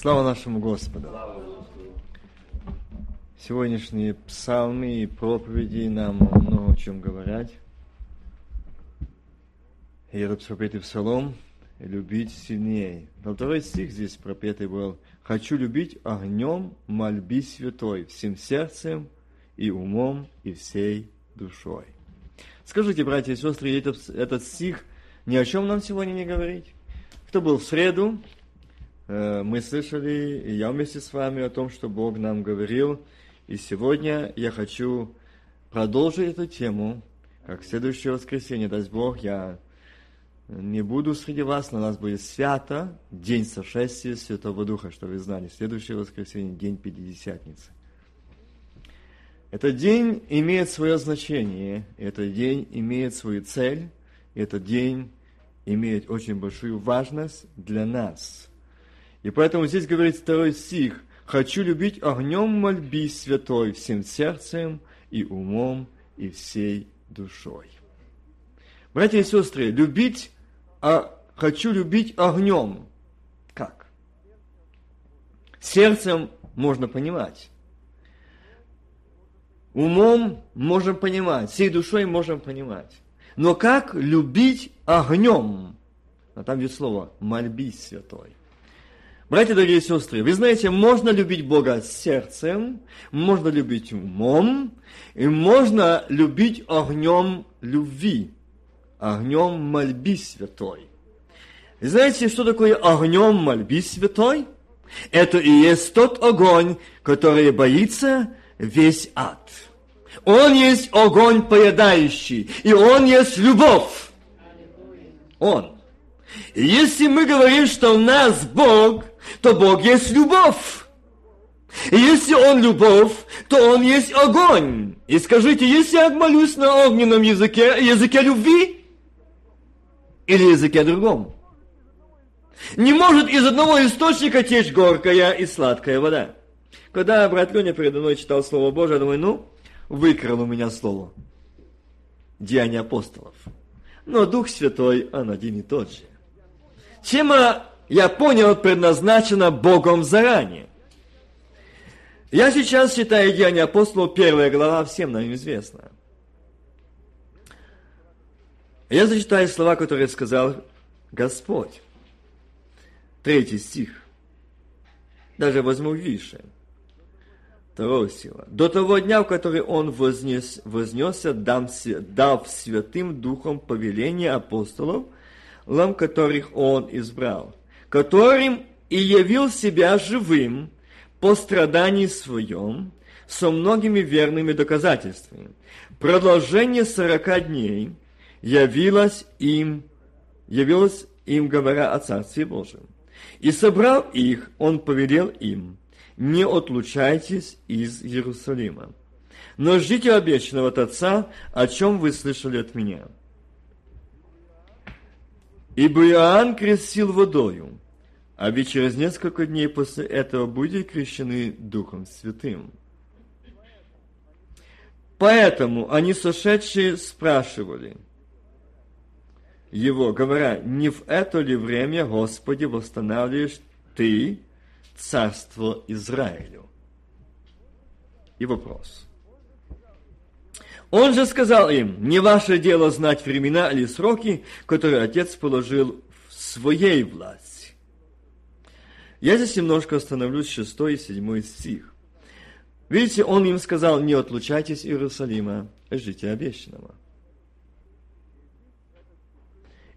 Слава нашему Господу! Сегодняшние псалмы и проповеди нам много о чем говорят. И этот пропетый псалом «Любить сильнее». Во второй стих здесь пропетый был «Хочу любить огнем мольби святой, всем сердцем и умом и всей душой». Скажите, братья и сестры, этот, этот стих ни о чем нам сегодня не говорит? Кто был в среду, мы слышали, и я вместе с вами, о том, что Бог нам говорил. И сегодня я хочу продолжить эту тему, как в следующее воскресенье, даст Бог, я не буду среди вас, но у нас будет свято, день сошествия Святого Духа, что вы знали. Следующее воскресенье, день Пятидесятницы. Этот день имеет свое значение, этот день имеет свою цель, этот день имеет очень большую важность для нас. И поэтому здесь говорит второй стих. «Хочу любить огнем мольби святой всем сердцем и умом и всей душой». Братья и сестры, любить, а хочу любить огнем. Как? Сердцем можно понимать. Умом можем понимать, всей душой можем понимать. Но как любить огнем? А там есть слово «мольби святой». Братья, дорогие сестры, вы знаете, можно любить Бога сердцем, можно любить умом, и можно любить огнем любви, огнем мольби святой. Вы знаете, что такое огнем мольби святой? Это и есть тот огонь, который боится весь ад. Он есть огонь поедающий, и Он есть любовь. Он. И если мы говорим, что у нас Бог, то Бог есть любовь. Если Он любовь, то Он есть огонь. И скажите, если я молюсь на огненном языке, языке любви или языке другом? Не может из одного источника течь горькая и сладкая вода. Когда брат Леня передо мной читал Слово Божие, я думаю, ну, выкрал у меня слово. Деяния апостолов. Но Дух Святой, он один и тот же. Тема, я понял, предназначена Богом заранее. Я сейчас читаю Деяния апостолов, первая глава, всем нам известна. Я зачитаю слова, которые сказал Господь. Третий стих. Даже возьму выше сила. До того дня, в который он вознес, вознесся, дав, дав святым духом повеление апостолов, лам которых он избрал, которым и явил себя живым по страдании своем, со многими верными доказательствами. Продолжение сорока дней явилось им, явилось им, говоря о Царстве Божьем. И собрав их, он повелел им – не отлучайтесь из Иерусалима, но ждите обещанного от Отца, о чем вы слышали от меня. Ибо Иоанн крестил водою, а ведь через несколько дней после этого будете крещены Духом Святым. Поэтому они сошедшие спрашивали его, говоря, не в это ли время, Господи, восстанавливаешь Ты царство Израилю. И вопрос. Он же сказал им, не ваше дело знать времена или сроки, которые Отец положил в своей власти. Я здесь немножко остановлюсь, 6 и 7 стих. Видите, он им сказал, не отлучайтесь Иерусалима, ждите обещанного.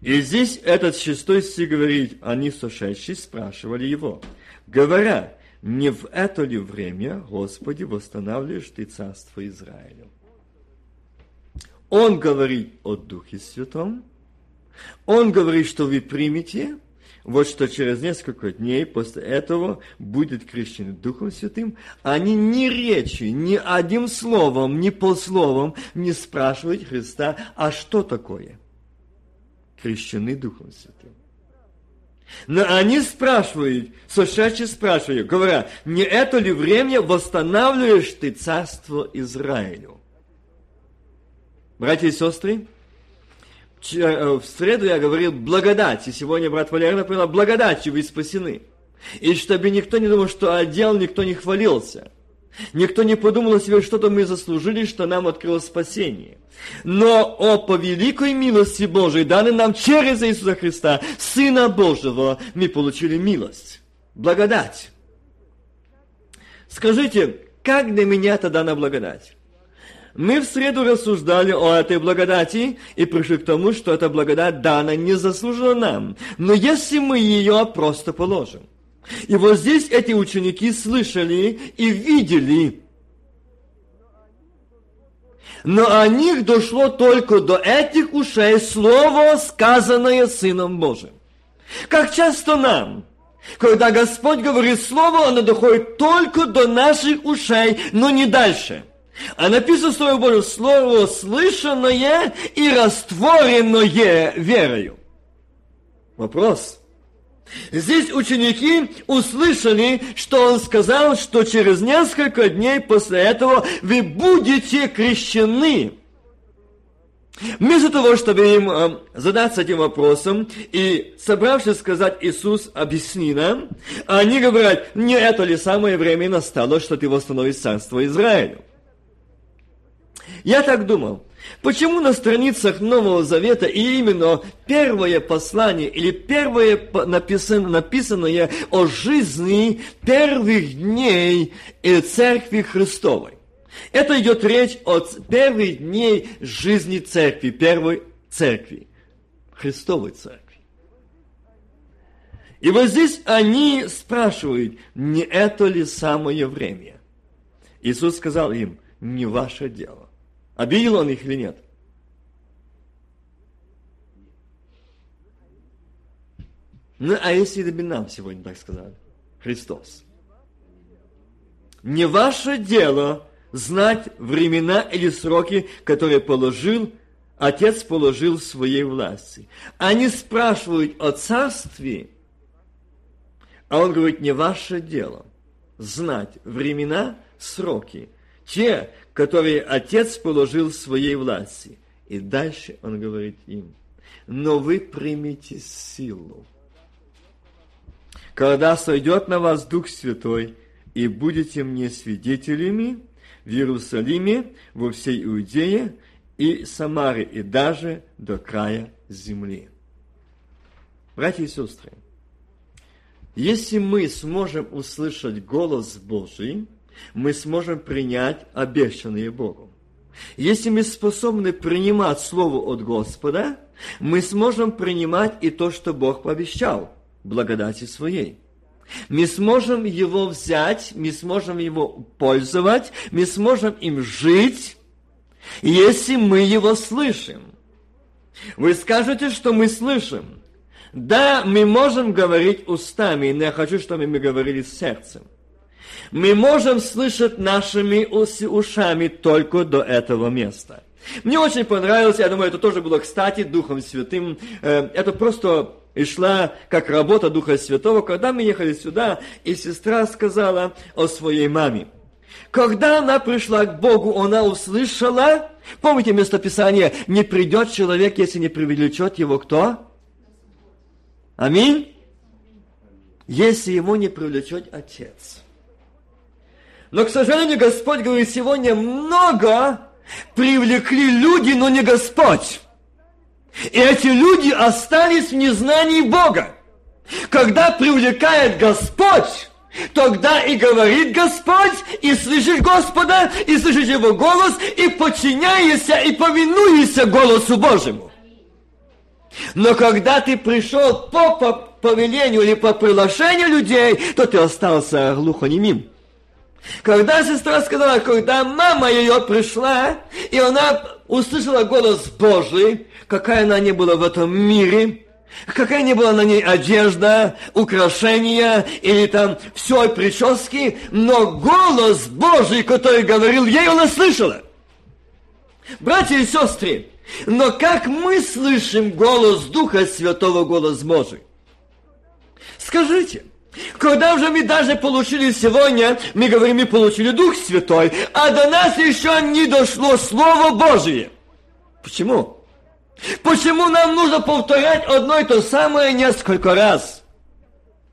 И здесь этот шестой стих говорит, они сошедшие спрашивали его – говоря, не в это ли время, Господи, восстанавливаешь Ты Царство Израилю? Он говорит о Духе Святом, он говорит, что вы примете, вот что через несколько дней после этого будет крещены Духом Святым, они ни речи, ни одним словом, ни полсловом не спрашивают Христа, а что такое крещены Духом Святым. Но они спрашивают, сошедшие спрашивают, говоря, не это ли время восстанавливаешь ты царство Израилю? Братья и сестры, э, в среду я говорил благодать, и сегодня брат Валерий напоминал, благодатью вы спасены. И чтобы никто не думал, что одел, никто не хвалился. Никто не подумал о себе, что-то мы заслужили, что нам открылось спасение. Но о по великой милости Божией, данной нам через Иисуса Христа, Сына Божьего, мы получили милость, благодать. Скажите, как для меня тогда на благодать? Мы в среду рассуждали о этой благодати и пришли к тому, что эта благодать дана не заслужена нам. Но если мы ее просто положим, и вот здесь эти ученики слышали и видели, но о них дошло только до этих ушей слово, сказанное Сыном Божиим. Как часто нам, когда Господь говорит слово, оно доходит только до наших ушей, но не дальше. А написано Слово Божие, слово слышанное и растворенное верою. Вопрос – Здесь ученики услышали, что он сказал, что через несколько дней после этого вы будете крещены. Вместо того, чтобы им э, задаться этим вопросом и, собравшись сказать, Иисус, объясни нам, они говорят, не это ли самое время настало, что ты восстановишь царство Израилю? Я так думал, Почему на страницах Нового Завета и именно первое послание или первое написано, написанное о жизни первых дней Церкви Христовой? Это идет речь о первых дней жизни Церкви, первой Церкви, Христовой Церкви. И вот здесь они спрашивают, не это ли самое время? Иисус сказал им, не ваше дело. Обидел он их или нет? Ну, а если бы нам сегодня так сказали? Христос. Не ваше дело знать времена или сроки, которые положил, Отец положил в своей власти. Они спрашивают о царстве, а он говорит, не ваше дело знать времена, сроки, те, которые Отец положил в своей власти. И дальше он говорит им, но вы примите силу. Когда сойдет на вас Дух Святой, и будете мне свидетелями в Иерусалиме, во всей Иудее и Самаре, и даже до края земли. Братья и сестры, если мы сможем услышать голос Божий, мы сможем принять обещанные Богом. Если мы способны принимать Слово от Господа, мы сможем принимать и то, что Бог пообещал, благодати своей. Мы сможем его взять, мы сможем его пользовать, мы сможем им жить, если мы его слышим. Вы скажете, что мы слышим. Да, мы можем говорить устами, но я хочу, чтобы мы говорили сердцем мы можем слышать нашими ушами только до этого места. Мне очень понравилось, я думаю, это тоже было кстати Духом Святым. Э, это просто и шла как работа Духа Святого, когда мы ехали сюда, и сестра сказала о своей маме. Когда она пришла к Богу, она услышала, помните местописание, не придет человек, если не привлечет его кто? Аминь? Если его не привлечет Отец. Но, к сожалению, Господь говорит, сегодня много привлекли люди, но не Господь. И эти люди остались в незнании Бога. Когда привлекает Господь, тогда и говорит Господь, и слышишь Господа, и слышишь Его голос, и подчиняешься, и повинуешься голосу Божьему. Но когда ты пришел по повелению или по приглашению людей, то ты остался глухонемим. Когда сестра сказала, когда мама ее пришла, и она услышала голос Божий, какая она не была в этом мире, какая не была на ней одежда, украшения или там все прически, но голос Божий, который говорил ей, она слышала. Братья и сестры, но как мы слышим голос Духа Святого, голос Божий? Скажите – когда уже мы даже получили сегодня, мы говорим, мы получили Дух Святой, а до нас еще не дошло Слово Божие. Почему? Почему нам нужно повторять одно и то самое несколько раз?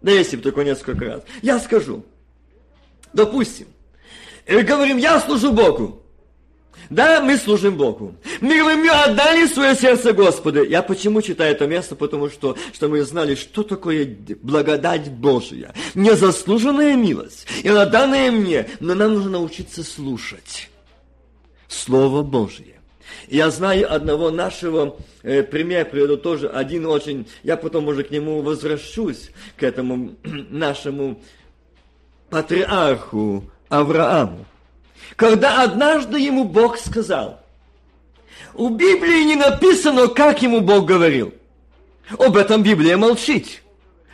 Да если бы только несколько раз. Я скажу. Допустим, и говорим, я служу Богу. Да, мы служим Богу. Мы говорим, мы отдали свое сердце Господу. Я почему читаю это место? Потому что, что мы знали, что такое благодать Божия. Незаслуженная милость. И она данная мне, но нам нужно научиться слушать Слово Божие. Я знаю одного нашего э, примера, приведу тоже один очень, я потом уже к нему возвращусь, к этому нашему патриарху Аврааму когда однажды ему Бог сказал, у Библии не написано, как ему Бог говорил. Об этом Библия молчит.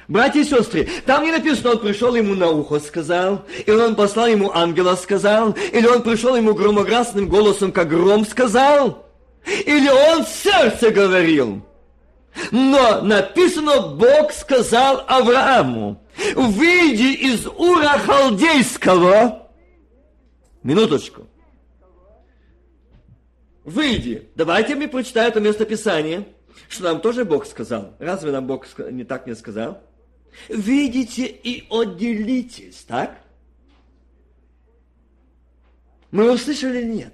Братья и сестры, там не написано, он пришел ему на ухо сказал, или он послал ему ангела сказал, или он пришел ему громогласным голосом, как гром сказал, или он в сердце говорил. Но написано, Бог сказал Аврааму, выйди из Ура Халдейского, Минуточку. Выйди. Давайте мне прочитаем это местописание, что нам тоже Бог сказал. Разве нам Бог не так не сказал? Видите и отделитесь, так? Мы услышали или нет?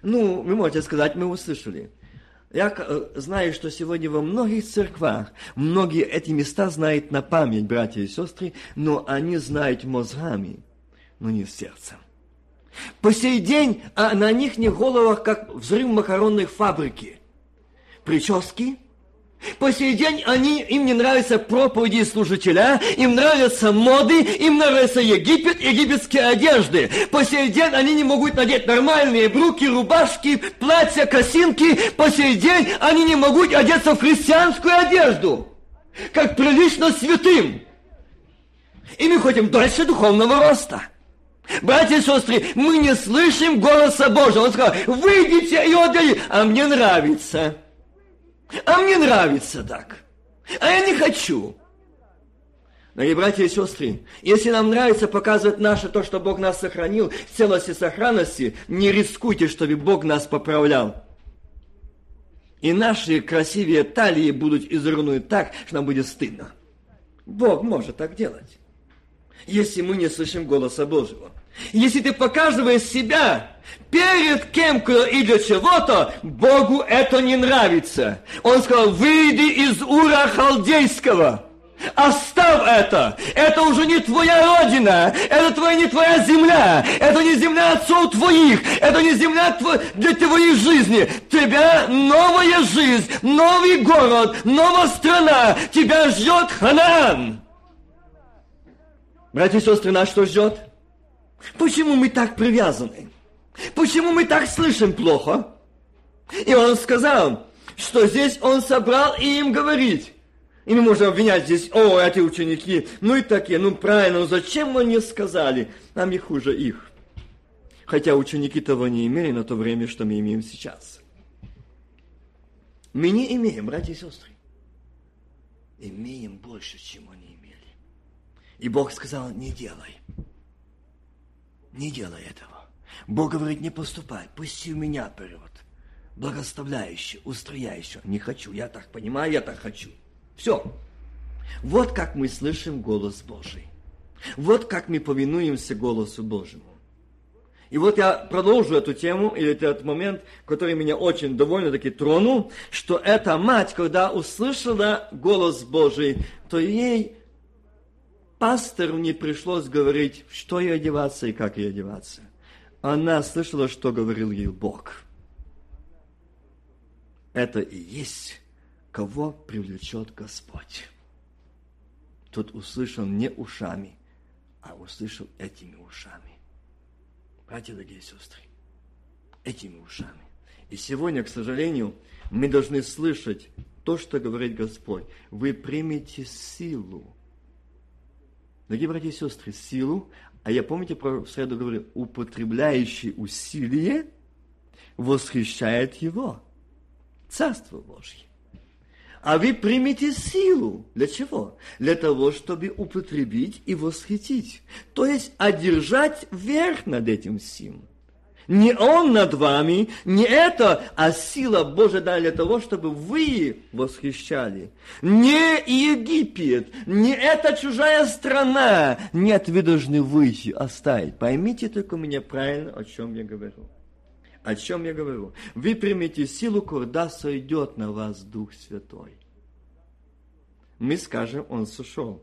Ну, вы можете сказать, мы услышали. Я э, знаю, что сегодня во многих церквах многие эти места знают на память, братья и сестры, но они знают мозгами, но не сердцем. По сей день а на них не головах, как взрыв макаронной фабрики. Прически. По сей день они, им не нравятся проповеди служителя, им нравятся моды, им нравится Египет, египетские одежды. По сей день они не могут надеть нормальные брюки, рубашки, платья, косинки. По сей день они не могут одеться в христианскую одежду, как прилично святым. И мы хотим дальше духовного роста. Братья и сестры, мы не слышим голоса Божьего. Он сказал, выйдите и отдали. А мне нравится. А мне нравится так. А я не хочу. Дорогие братья и сестры, если нам нравится показывать наше то, что Бог нас сохранил в целости и сохранности, не рискуйте, чтобы Бог нас поправлял. И наши красивые талии будут изрунуты так, что нам будет стыдно. Бог может так делать если мы не слышим голоса Божьего. Если ты показываешь себя перед кем-то и для чего-то, Богу это не нравится. Он сказал, выйди из Ура Халдейского. Оставь это! Это уже не твоя родина! Это твоя, не твоя земля! Это не земля отцов твоих! Это не земля тво... для твоей жизни! Тебя новая жизнь, новый город, новая страна! Тебя ждет Ханаан! Братья и сестры, нас что ждет? Почему мы так привязаны? Почему мы так слышим плохо? И он сказал, что здесь он собрал и им говорить. И мы можем обвинять здесь, о, эти ученики, ну и такие, ну правильно, ну зачем они сказали? Нам и хуже их. Хотя ученики того не имели на то время, что мы имеем сейчас. Мы не имеем, братья и сестры. Имеем больше, чем они и Бог сказал, не делай. Не делай этого. Бог говорит, не поступай, пусти у меня вперед. Благоставляющий, устрояющий. Не хочу, я так понимаю, я так хочу. Все. Вот как мы слышим голос Божий. Вот как мы повинуемся голосу Божьему. И вот я продолжу эту тему, или этот момент, который меня очень довольно-таки тронул, что эта мать, когда услышала голос Божий, то ей пастору не пришлось говорить, что ей одеваться и как ей одеваться. Она слышала, что говорил ей Бог. Это и есть, кого привлечет Господь. Тут услышал не ушами, а услышал этими ушами. Братья, дорогие сестры, этими ушами. И сегодня, к сожалению, мы должны слышать то, что говорит Господь. Вы примете силу Дорогие братья и сестры, силу, а я помните, про среду говорил, употребляющий усилие восхищает его. Царство Божье. А вы примете силу. Для чего? Для того, чтобы употребить и восхитить. То есть одержать верх над этим всем. Не Он над вами, не это, а сила Божия для того, чтобы вы восхищали. Не Египет, не эта чужая страна. Нет, вы должны выйти, оставить. Поймите только меня правильно, о чем я говорю. О чем я говорю? Вы примете силу, когда сойдет на вас Дух Святой. Мы скажем, Он сошел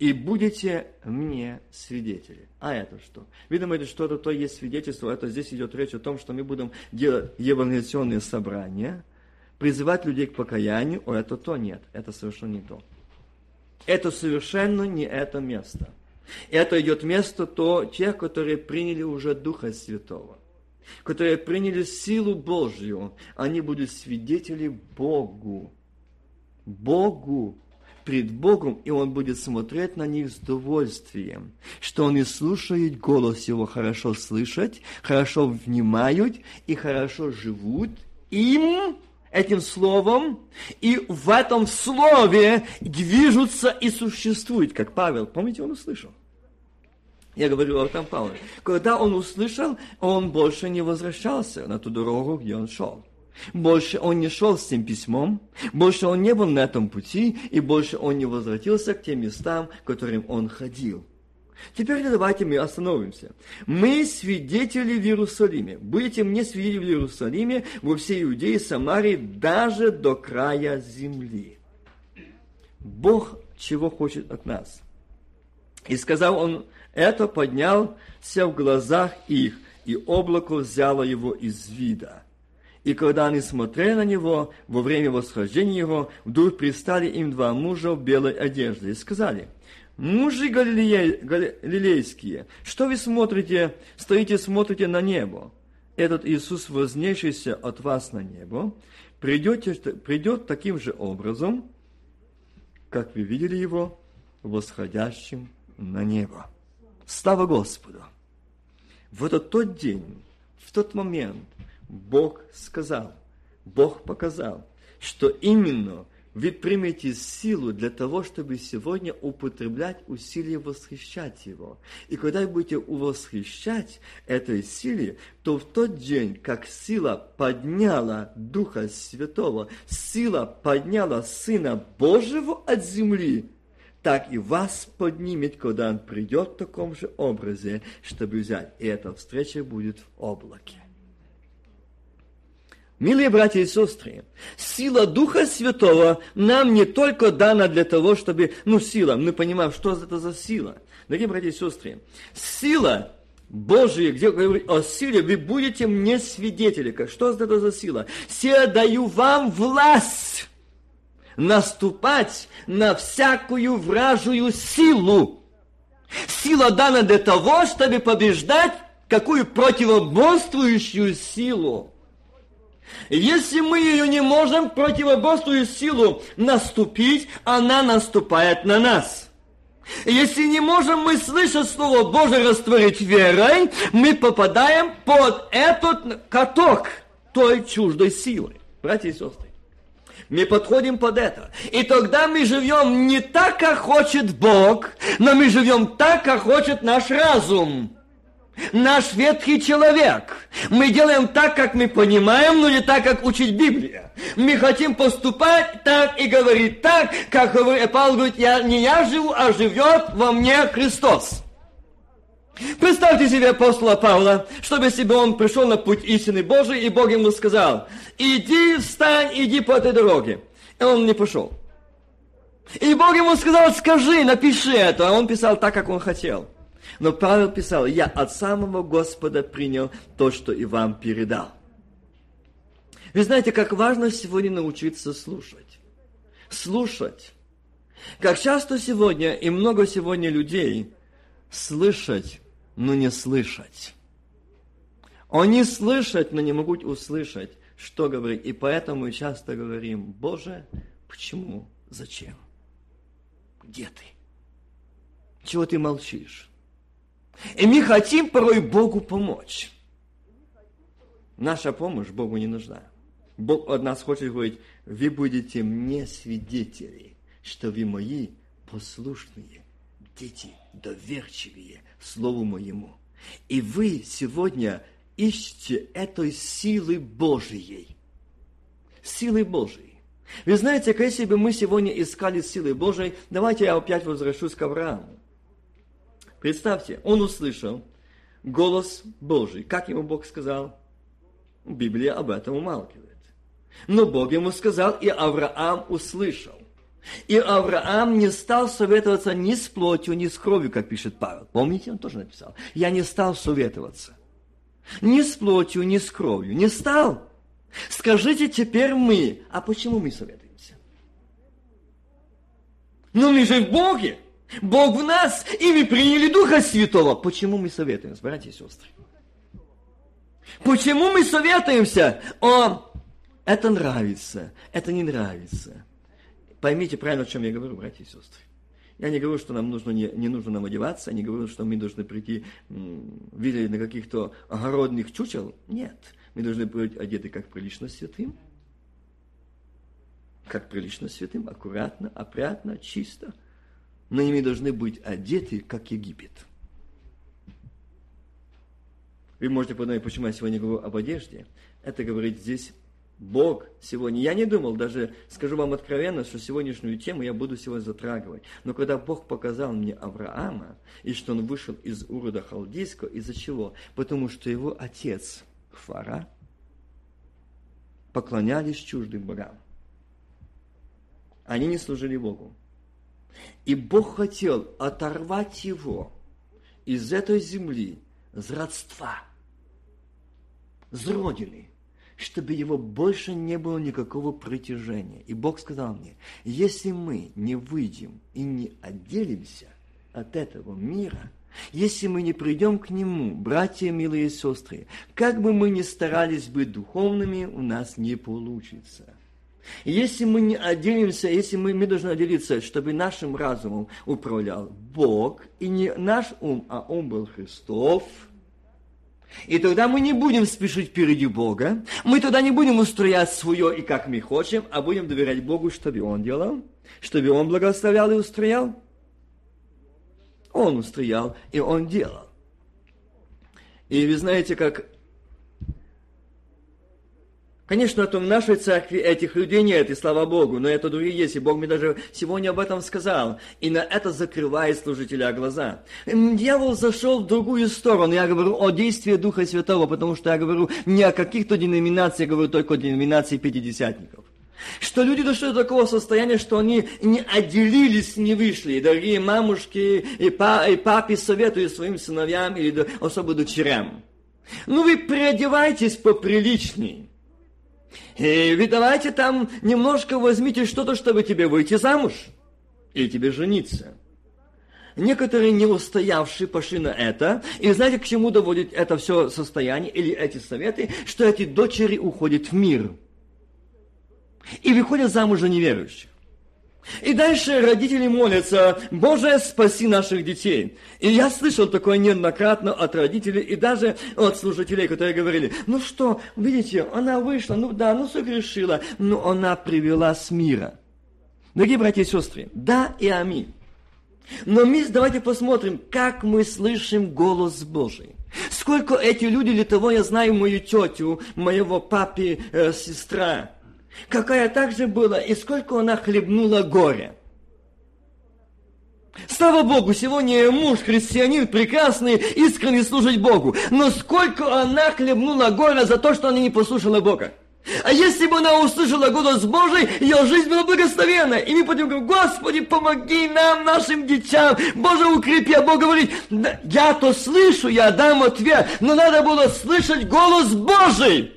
и будете мне свидетели. А это что? Что это то есть свидетельство? Это здесь идет речь о том, что мы будем делать евангелизационные собрания, призывать людей к покаянию. О, это то нет. Это совершенно не то. Это совершенно не это место. Это идет место то, тех, которые приняли уже Духа Святого, которые приняли силу Божью. Они будут свидетели Богу. Богу пред Богом, и Он будет смотреть на них с удовольствием, что они слушают голос Его, хорошо слышать, хорошо внимают и хорошо живут им, этим словом, и в этом слове движутся и существуют, как Павел, помните, он услышал. Я говорю об этом Павле. Когда он услышал, он больше не возвращался на ту дорогу, где он шел. Больше он не шел с тем письмом, больше он не был на этом пути, и больше он не возвратился к тем местам, к которым он ходил. Теперь давайте мы остановимся. Мы свидетели в Иерусалиме. Будете мне свидетели в Иерусалиме, во всей Иудее, Самарии, даже до края земли. Бог чего хочет от нас? И сказал он, это поднялся в глазах их, и облако взяло его из вида. И когда они смотрели на него во время восхождения его, вдруг пристали им два мужа в белой одежде и сказали, «Мужи галилейские, что вы смотрите, стоите, смотрите на небо? Этот Иисус, вознесшийся от вас на небо, придете, придет таким же образом, как вы видели его восходящим на небо». Слава Господу! В этот тот день, в тот момент, Бог сказал, Бог показал, что именно вы примете силу для того, чтобы сегодня употреблять усилия восхищать Его. И когда вы будете восхищать этой силе, то в тот день, как сила подняла Духа Святого, сила подняла Сына Божьего от земли, так и вас поднимет, когда Он придет в таком же образе, чтобы взять. И эта встреча будет в облаке. Милые братья и сестры, сила Духа Святого нам не только дана для того, чтобы, ну, сила, мы понимаем, что это за сила. Дорогие братья и сестры, сила Божия, где говорит о силе, вы будете мне свидетели. Что это за сила? Се даю вам власть наступать на всякую вражую силу. Сила дана для того, чтобы побеждать какую противоборствующую силу. Если мы ее не можем противоборствуя силу наступить, она наступает на нас. Если не можем мы слышать Слово Божие растворить верой, мы попадаем под этот каток той чуждой силы. Братья и сестры, мы подходим под это. И тогда мы живем не так, как хочет Бог, но мы живем так, как хочет наш разум наш ветхий человек. Мы делаем так, как мы понимаем, но не так, как учит Библия. Мы хотим поступать так и говорить так, как Павел говорит, я, не я живу, а живет во мне Христос. Представьте себе апостола Павла, чтобы бы он пришел на путь истины Божий, и Бог ему сказал, иди, встань, иди по этой дороге. И он не пошел. И Бог ему сказал, скажи, напиши это. А он писал так, как он хотел. Но Павел писал, я от самого Господа принял то, что и вам передал. Вы знаете, как важно сегодня научиться слушать. Слушать. Как часто сегодня и много сегодня людей слышать, но не слышать. Они слышат, но не могут услышать, что говорить. И поэтому часто говорим, Боже, почему, зачем? Где ты? Чего ты молчишь? И мы хотим порой Богу помочь. Наша помощь Богу не нужна. Бог от нас хочет говорить, вы будете мне свидетели, что вы мои послушные дети, доверчивые Слову моему. И вы сегодня ищите этой силы Божией. Силы Божией. Вы знаете, если бы мы сегодня искали силы Божией, давайте я опять возвращусь к Аврааму. Представьте, он услышал голос Божий. Как ему Бог сказал? Библия об этом умалкивает. Но Бог ему сказал, и Авраам услышал. И Авраам не стал советоваться ни с плотью, ни с кровью, как пишет Павел. Помните, он тоже написал. Я не стал советоваться. Ни с плотью, ни с кровью. Не стал. Скажите теперь мы, а почему мы советуемся? Ну мы же в Боге. Бог в нас, и мы приняли Духа Святого. Почему мы советуемся, братья и сестры? Почему мы советуемся? О, это нравится, это не нравится. Поймите правильно, о чем я говорю, братья и сестры. Я не говорю, что нам нужно, не, не нужно нам одеваться, не говорю, что мы должны прийти, видели на каких-то огородных чучел. Нет, мы должны быть одеты как прилично святым, как прилично святым, аккуратно, опрятно, чисто. Но ими должны быть одеты, как Египет. Вы можете подумать, почему я сегодня говорю об одежде. Это говорит здесь Бог сегодня, я не думал, даже скажу вам откровенно, что сегодняшнюю тему я буду сегодня затрагивать. Но когда Бог показал мне Авраама, и что он вышел из Урода Халдейского, из-за чего? Потому что его отец Фара поклонялись чуждым богам. Они не служили Богу. И Бог хотел оторвать его из этой земли, с родства, с родины, чтобы его больше не было никакого притяжения. И Бог сказал мне, если мы не выйдем и не отделимся от этого мира, если мы не придем к Нему, братья, милые сестры, как бы мы ни старались быть духовными, у нас не получится. Если мы не отделимся, если мы, мы должны отделиться, чтобы нашим разумом управлял Бог, и не наш ум, а ум был Христов – и тогда мы не будем спешить впереди Бога, мы тогда не будем устроять свое и как мы хотим, а будем доверять Богу, чтобы Он делал, чтобы Он благословлял и устроял. Он устроял, и Он делал. И вы знаете, как Конечно, в нашей церкви этих людей нет, и слава Богу, но это другие есть, и Бог мне даже сегодня об этом сказал. И на это закрывает служителя глаза. Дьявол зашел в другую сторону. Я говорю о действии Духа Святого, потому что я говорю не о каких-то деноминациях, я говорю только о деноминации пятидесятников. Что люди дошли до такого состояния, что они не отделились, не вышли. И дорогие мамушки и, па, и папе советуют своим сыновьям или особо дочерям. Ну вы приодевайтесь поприличней. И вы давайте там немножко возьмите что-то, чтобы тебе выйти замуж. Или тебе жениться. Некоторые не устоявшие пошли на это. И знаете, к чему доводит это все состояние или эти советы? Что эти дочери уходят в мир. И выходят замуж за неверующих. И дальше родители молятся, Боже, спаси наших детей. И я слышал такое неоднократно от родителей и даже от служителей, которые говорили, ну что, видите, она вышла, ну да, ну согрешила, но она привела с мира. Дорогие братья и сестры, да и аминь. Но мы давайте посмотрим, как мы слышим голос Божий. Сколько эти люди, для того я знаю мою тетю, моего папи, э, сестра, какая также была, и сколько она хлебнула горя. Слава Богу, сегодня муж, христианин, прекрасный, искренне служить Богу. Но сколько она хлебнула горя за то, что она не послушала Бога. А если бы она услышала голос Божий, ее жизнь была благословенна. И мы потом говорим, Господи, помоги нам, нашим детям. Боже, укрепи. А Бог говорит, да, я то слышу, я дам ответ. Но надо было слышать голос Божий.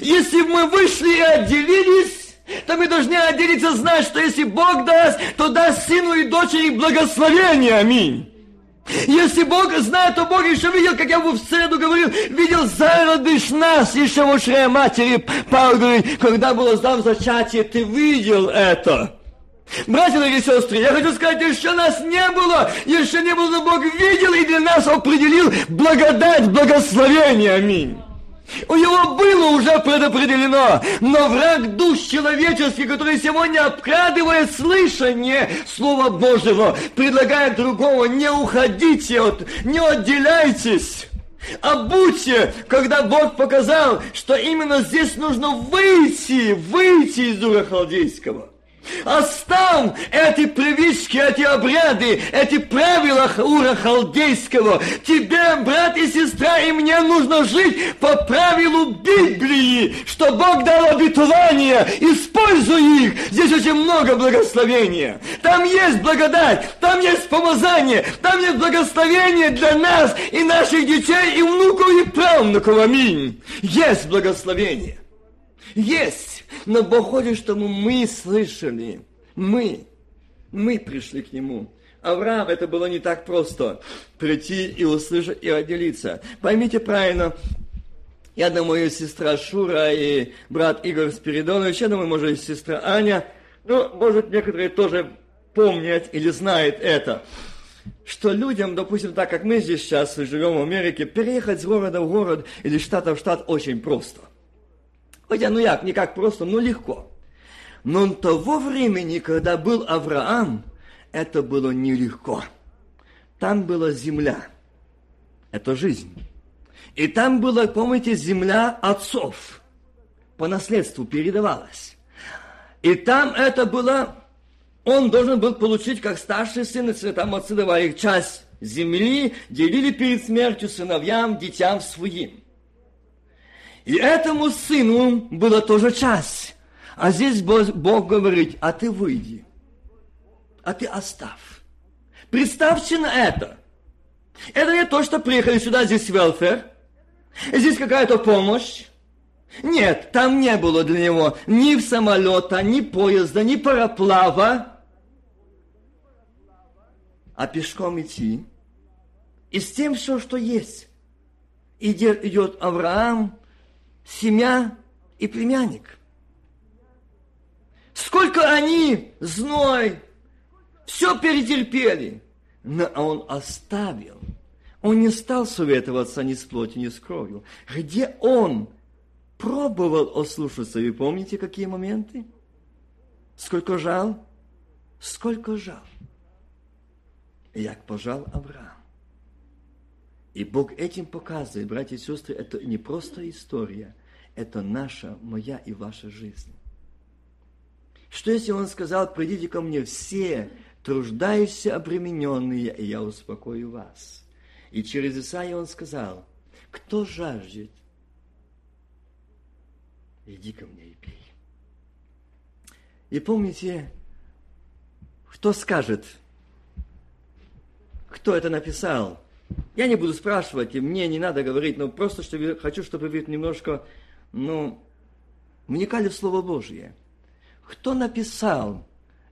Если мы вышли и отделились, то мы должны отделиться, знать, что если Бог даст, то даст сыну и дочери благословение. Аминь. Если Бог знает, то Бог еще видел, как я в среду говорил, видел зародыш нас, еще в ушре матери. Говорит, когда было сдан зачатие, ты видел это. Братья и сестры, я хочу сказать, еще нас не было, еще не было, но Бог видел и для нас определил благодать, благословение. Аминь. У него было уже предопределено, но враг душ человеческий, который сегодня обкрадывает слышание Слова Божьего, предлагает другого, не уходите, от, не отделяйтесь. А Буче, когда Бог показал, что именно здесь нужно выйти, выйти из Ура Халдейского. Оставь эти привычки, эти обряды, эти правила Ура Халдейского. Тебе, брат и сестра, и мне нужно жить по правилу Библии, что Бог дал обетование. Используй их. Здесь очень много благословения. Там есть благодать, там есть помазание, там есть благословение для нас и наших детей, и внуков, и правнуков. Аминь. Есть благословение. Есть. Но Бог хочет, чтобы мы слышали. Мы. Мы пришли к Нему. Авраам, это было не так просто. Прийти и услышать, и отделиться. Поймите правильно, я думаю, сестра Шура и брат Игорь Спиридонович, я думаю, может, и сестра Аня, ну, может, некоторые тоже помнят или знают это, что людям, допустим, так как мы здесь сейчас живем в Америке, переехать с города в город или штата в штат очень просто. Хотя, ну як, не как просто, но легко. Но того времени, когда был Авраам, это было нелегко. Там была земля. Это жизнь. И там была, помните, земля отцов. По наследству передавалась. И там это было, он должен был получить как старший сын, и там отцы давали часть земли, делили перед смертью сыновьям, детям своим. И этому сыну было тоже часть. А здесь Бог говорит, а ты выйди, а ты оставь. Представьте на это. Это не то, что приехали сюда, здесь велфер, здесь какая-то помощь. Нет, там не было для него ни самолета, ни поезда, ни пароплава. А пешком идти. И с тем все, что есть. Идет Авраам, семья и племянник. Сколько они, зной, все перетерпели, но он оставил. Он не стал советоваться ни с плотью, ни с кровью. Где он пробовал ослушаться, вы помните, какие моменты? Сколько жал? Сколько жал? Як пожал Авраам. И Бог этим показывает, братья и сестры, это не просто история, это наша, моя и ваша жизнь. Что если Он сказал, придите ко мне все, труждающиеся, обремененные, и я успокою вас. И через Исаия Он сказал, кто жаждет, иди ко мне и пей. И помните, кто скажет, кто это написал – я не буду спрашивать, и мне не надо говорить, но просто чтобы, хочу, чтобы вы немножко, ну, вникали в Слово Божье. Кто написал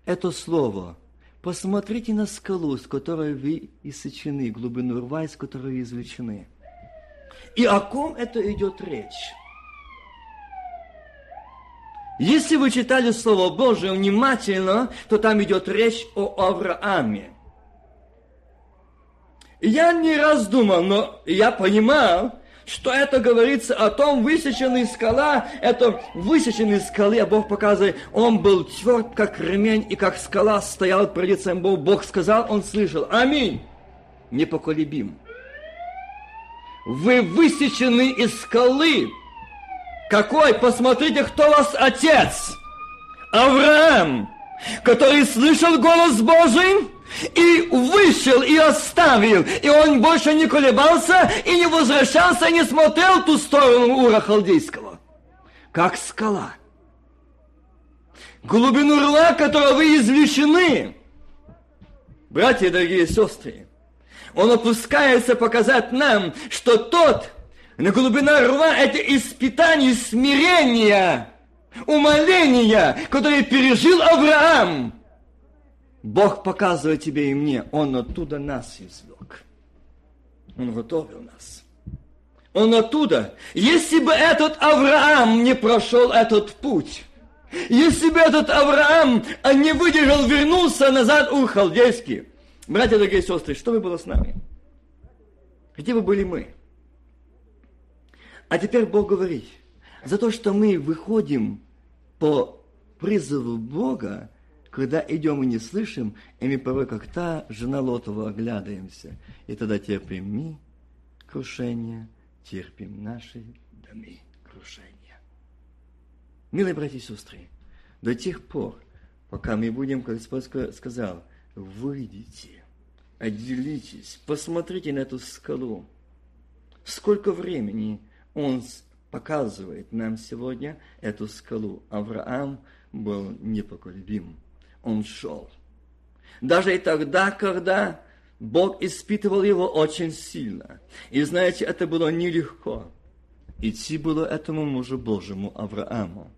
это слово? Посмотрите на скалу, с которой вы иссечены, глубину рва, из которой вы извлечены. И о ком это идет речь? Если вы читали Слово Божие внимательно, то там идет речь о Аврааме. Я не раз думал, но я понимал, что это говорится о том, высеченный скала, это высеченный скалы, а Бог показывает, он был тверд, как ремень, и как скала стоял перед лицем Бога. Бог сказал, он слышал. Аминь. Непоколебим. Вы высечены из скалы. Какой? Посмотрите, кто вас отец. Авраам, который слышал голос Божий, и вышел, и оставил. И он больше не колебался, и не возвращался, и не смотрел ту сторону Ура Халдейского. Как скала. Глубину рва, которого вы извлечены. Братья, дорогие сестры, он опускается показать нам, что тот, на глубина рва, это испытание смирения, умоления, которое пережил Авраам – Бог показывает тебе и мне, Он оттуда нас извлек. Он готовил нас. Он оттуда. Если бы этот Авраам не прошел этот путь, если бы этот Авраам не выдержал, вернулся назад у Халдейский, братья, дорогие сестры, что бы было с нами? Где бы были мы? А теперь Бог говорит, за то, что мы выходим по призыву Бога, когда идем и не слышим, и мы порой как та жена Лотова оглядываемся. И тогда терпим мы, крушения, терпим наши доми крушения. Милые братья и сестры, до тех пор, пока мы будем, как Господь сказал, выйдите, отделитесь, посмотрите на эту скалу. Сколько времени Он показывает нам сегодня эту скалу. Авраам был непоколебим. Он шел. Даже и тогда, когда Бог испытывал его очень сильно. И знаете, это было нелегко. Идти было этому мужу Божьему Аврааму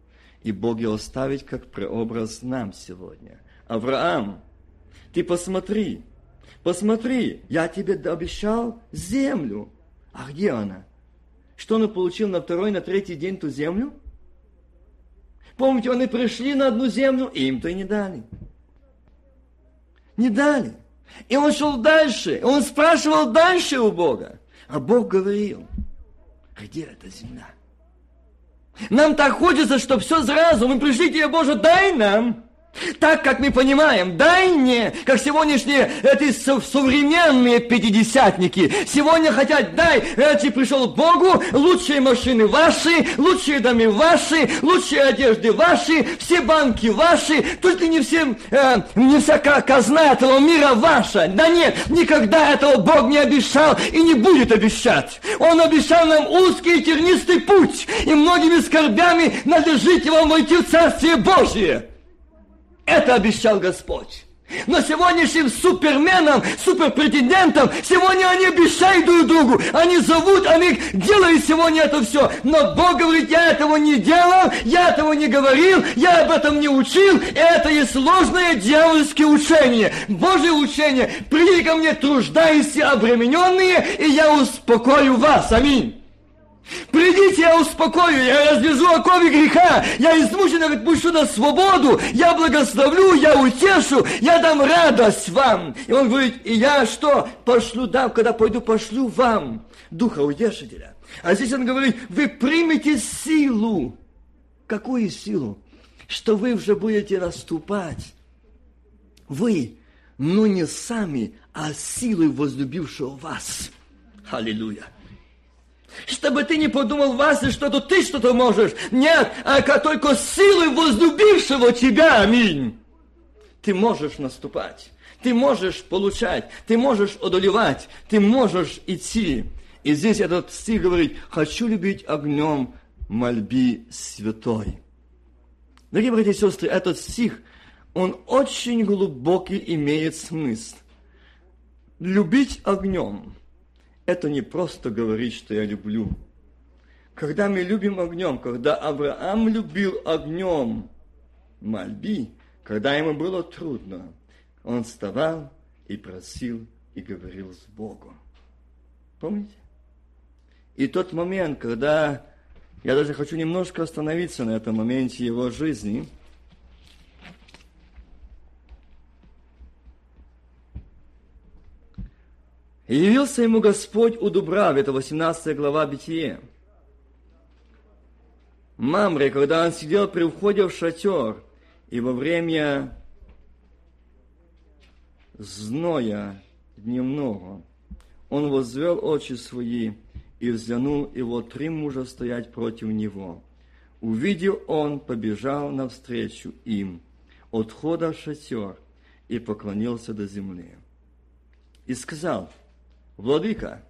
и Бог его ставить как преобраз нам сегодня. Авраам, ты посмотри, посмотри, я тебе обещал землю. А где она? Что он получил на второй, на третий день ту землю? Помните, они пришли на одну землю, и им-то и не дали. Не дали. И он шел дальше, он спрашивал дальше у Бога. А Бог говорил, где эта земля? Нам так хочется, чтобы все сразу. Мы пришли тебе, Боже, дай нам. Так, как мы понимаем, дай мне, как сегодняшние эти современные пятидесятники, сегодня хотят, дай, эти пришел Богу, лучшие машины ваши, лучшие дома ваши, лучшие одежды ваши, все банки ваши, только не все, э, не вся казна этого мира ваша. Да нет, никогда этого Бог не обещал и не будет обещать. Он обещал нам узкий и тернистый путь, и многими скорбями надо и вам войти в Царствие Божие. Это обещал Господь. Но сегодняшним суперменам, суперпретендентам, сегодня они обещают друг другу, они зовут, они делают сегодня это все. Но Бог говорит, я этого не делал, я этого не говорил, я об этом не учил. Это и сложное дьявольское учение. Божье учение. Придите ко мне, труждающиеся обремененные, и я успокою вас. Аминь. Придите, я успокою, я развяжу оковы греха, я измученно отпущу на свободу, я благословлю, я утешу, я дам радость вам. И он говорит, и я что? Пошлю, да, когда пойду, пошлю вам Духа Утешителя. А здесь он говорит, вы примете силу. Какую силу? Что вы уже будете наступать. Вы, но не сами, а силой возлюбившего вас. Аллилуйя чтобы ты не подумал, Вася, что то ты что-то можешь. Нет, а только силой возлюбившего тебя, аминь. Ты можешь наступать, ты можешь получать, ты можешь одолевать, ты можешь идти. И здесь этот стих говорит, хочу любить огнем мольби святой. Дорогие братья и сестры, этот стих, он очень глубокий имеет смысл. Любить огнем – это не просто говорить, что я люблю. Когда мы любим огнем, когда Авраам любил огнем мольби, когда ему было трудно, он вставал и просил и говорил с Богом. Помните? И тот момент, когда я даже хочу немножко остановиться на этом моменте его жизни – И явился ему Господь у Дубравы, это 18 глава Бытие. Мамре, когда он сидел при входе в шатер, и во время зноя дневного, он возвел очи свои и взглянул его три мужа стоять против него. Увидел он, побежал навстречу им, отхода в шатер, и поклонился до земли. И сказал, Владыка,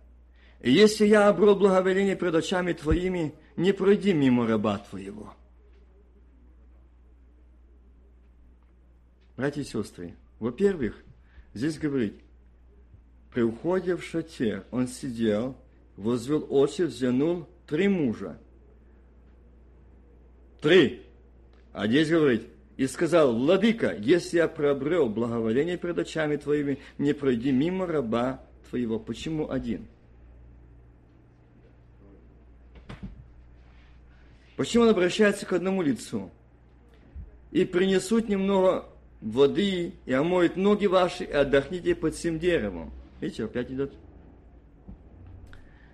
если я обрел благоволение пред очами Твоими, не пройди мимо раба Твоего. Братья и сестры, во-первых, здесь говорит, при уходе в шатер он сидел, возвел очи, взглянул три мужа. Три. А здесь говорит, и сказал, Владыка, если я приобрел благоволение пред очами Твоими, не пройди мимо раба твоего. Почему один? Почему он обращается к одному лицу? И принесут немного воды, и омоют ноги ваши, и отдохните под всем деревом. Видите, опять идет.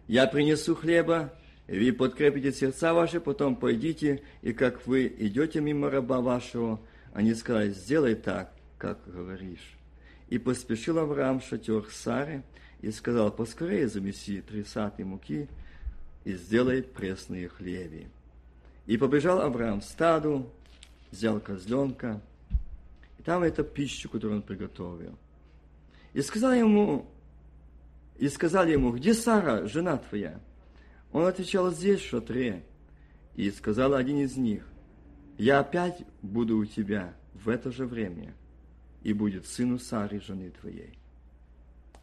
Я принесу хлеба, и вы подкрепите сердца ваши, потом пойдите, и как вы идете мимо раба вашего, они сказали, сделай так, как говоришь. И поспешил Авраам в шатер Сары и сказал, поскорее замеси три саты муки и сделай пресные хлеби. И побежал Авраам в стаду, взял козленка, и там это пищу, которую он приготовил. И сказал ему, и сказали ему, где Сара, жена твоя? Он отвечал, здесь, в шатре. И сказал один из них, я опять буду у тебя в это же время, и будет сыну Сары, жены твоей.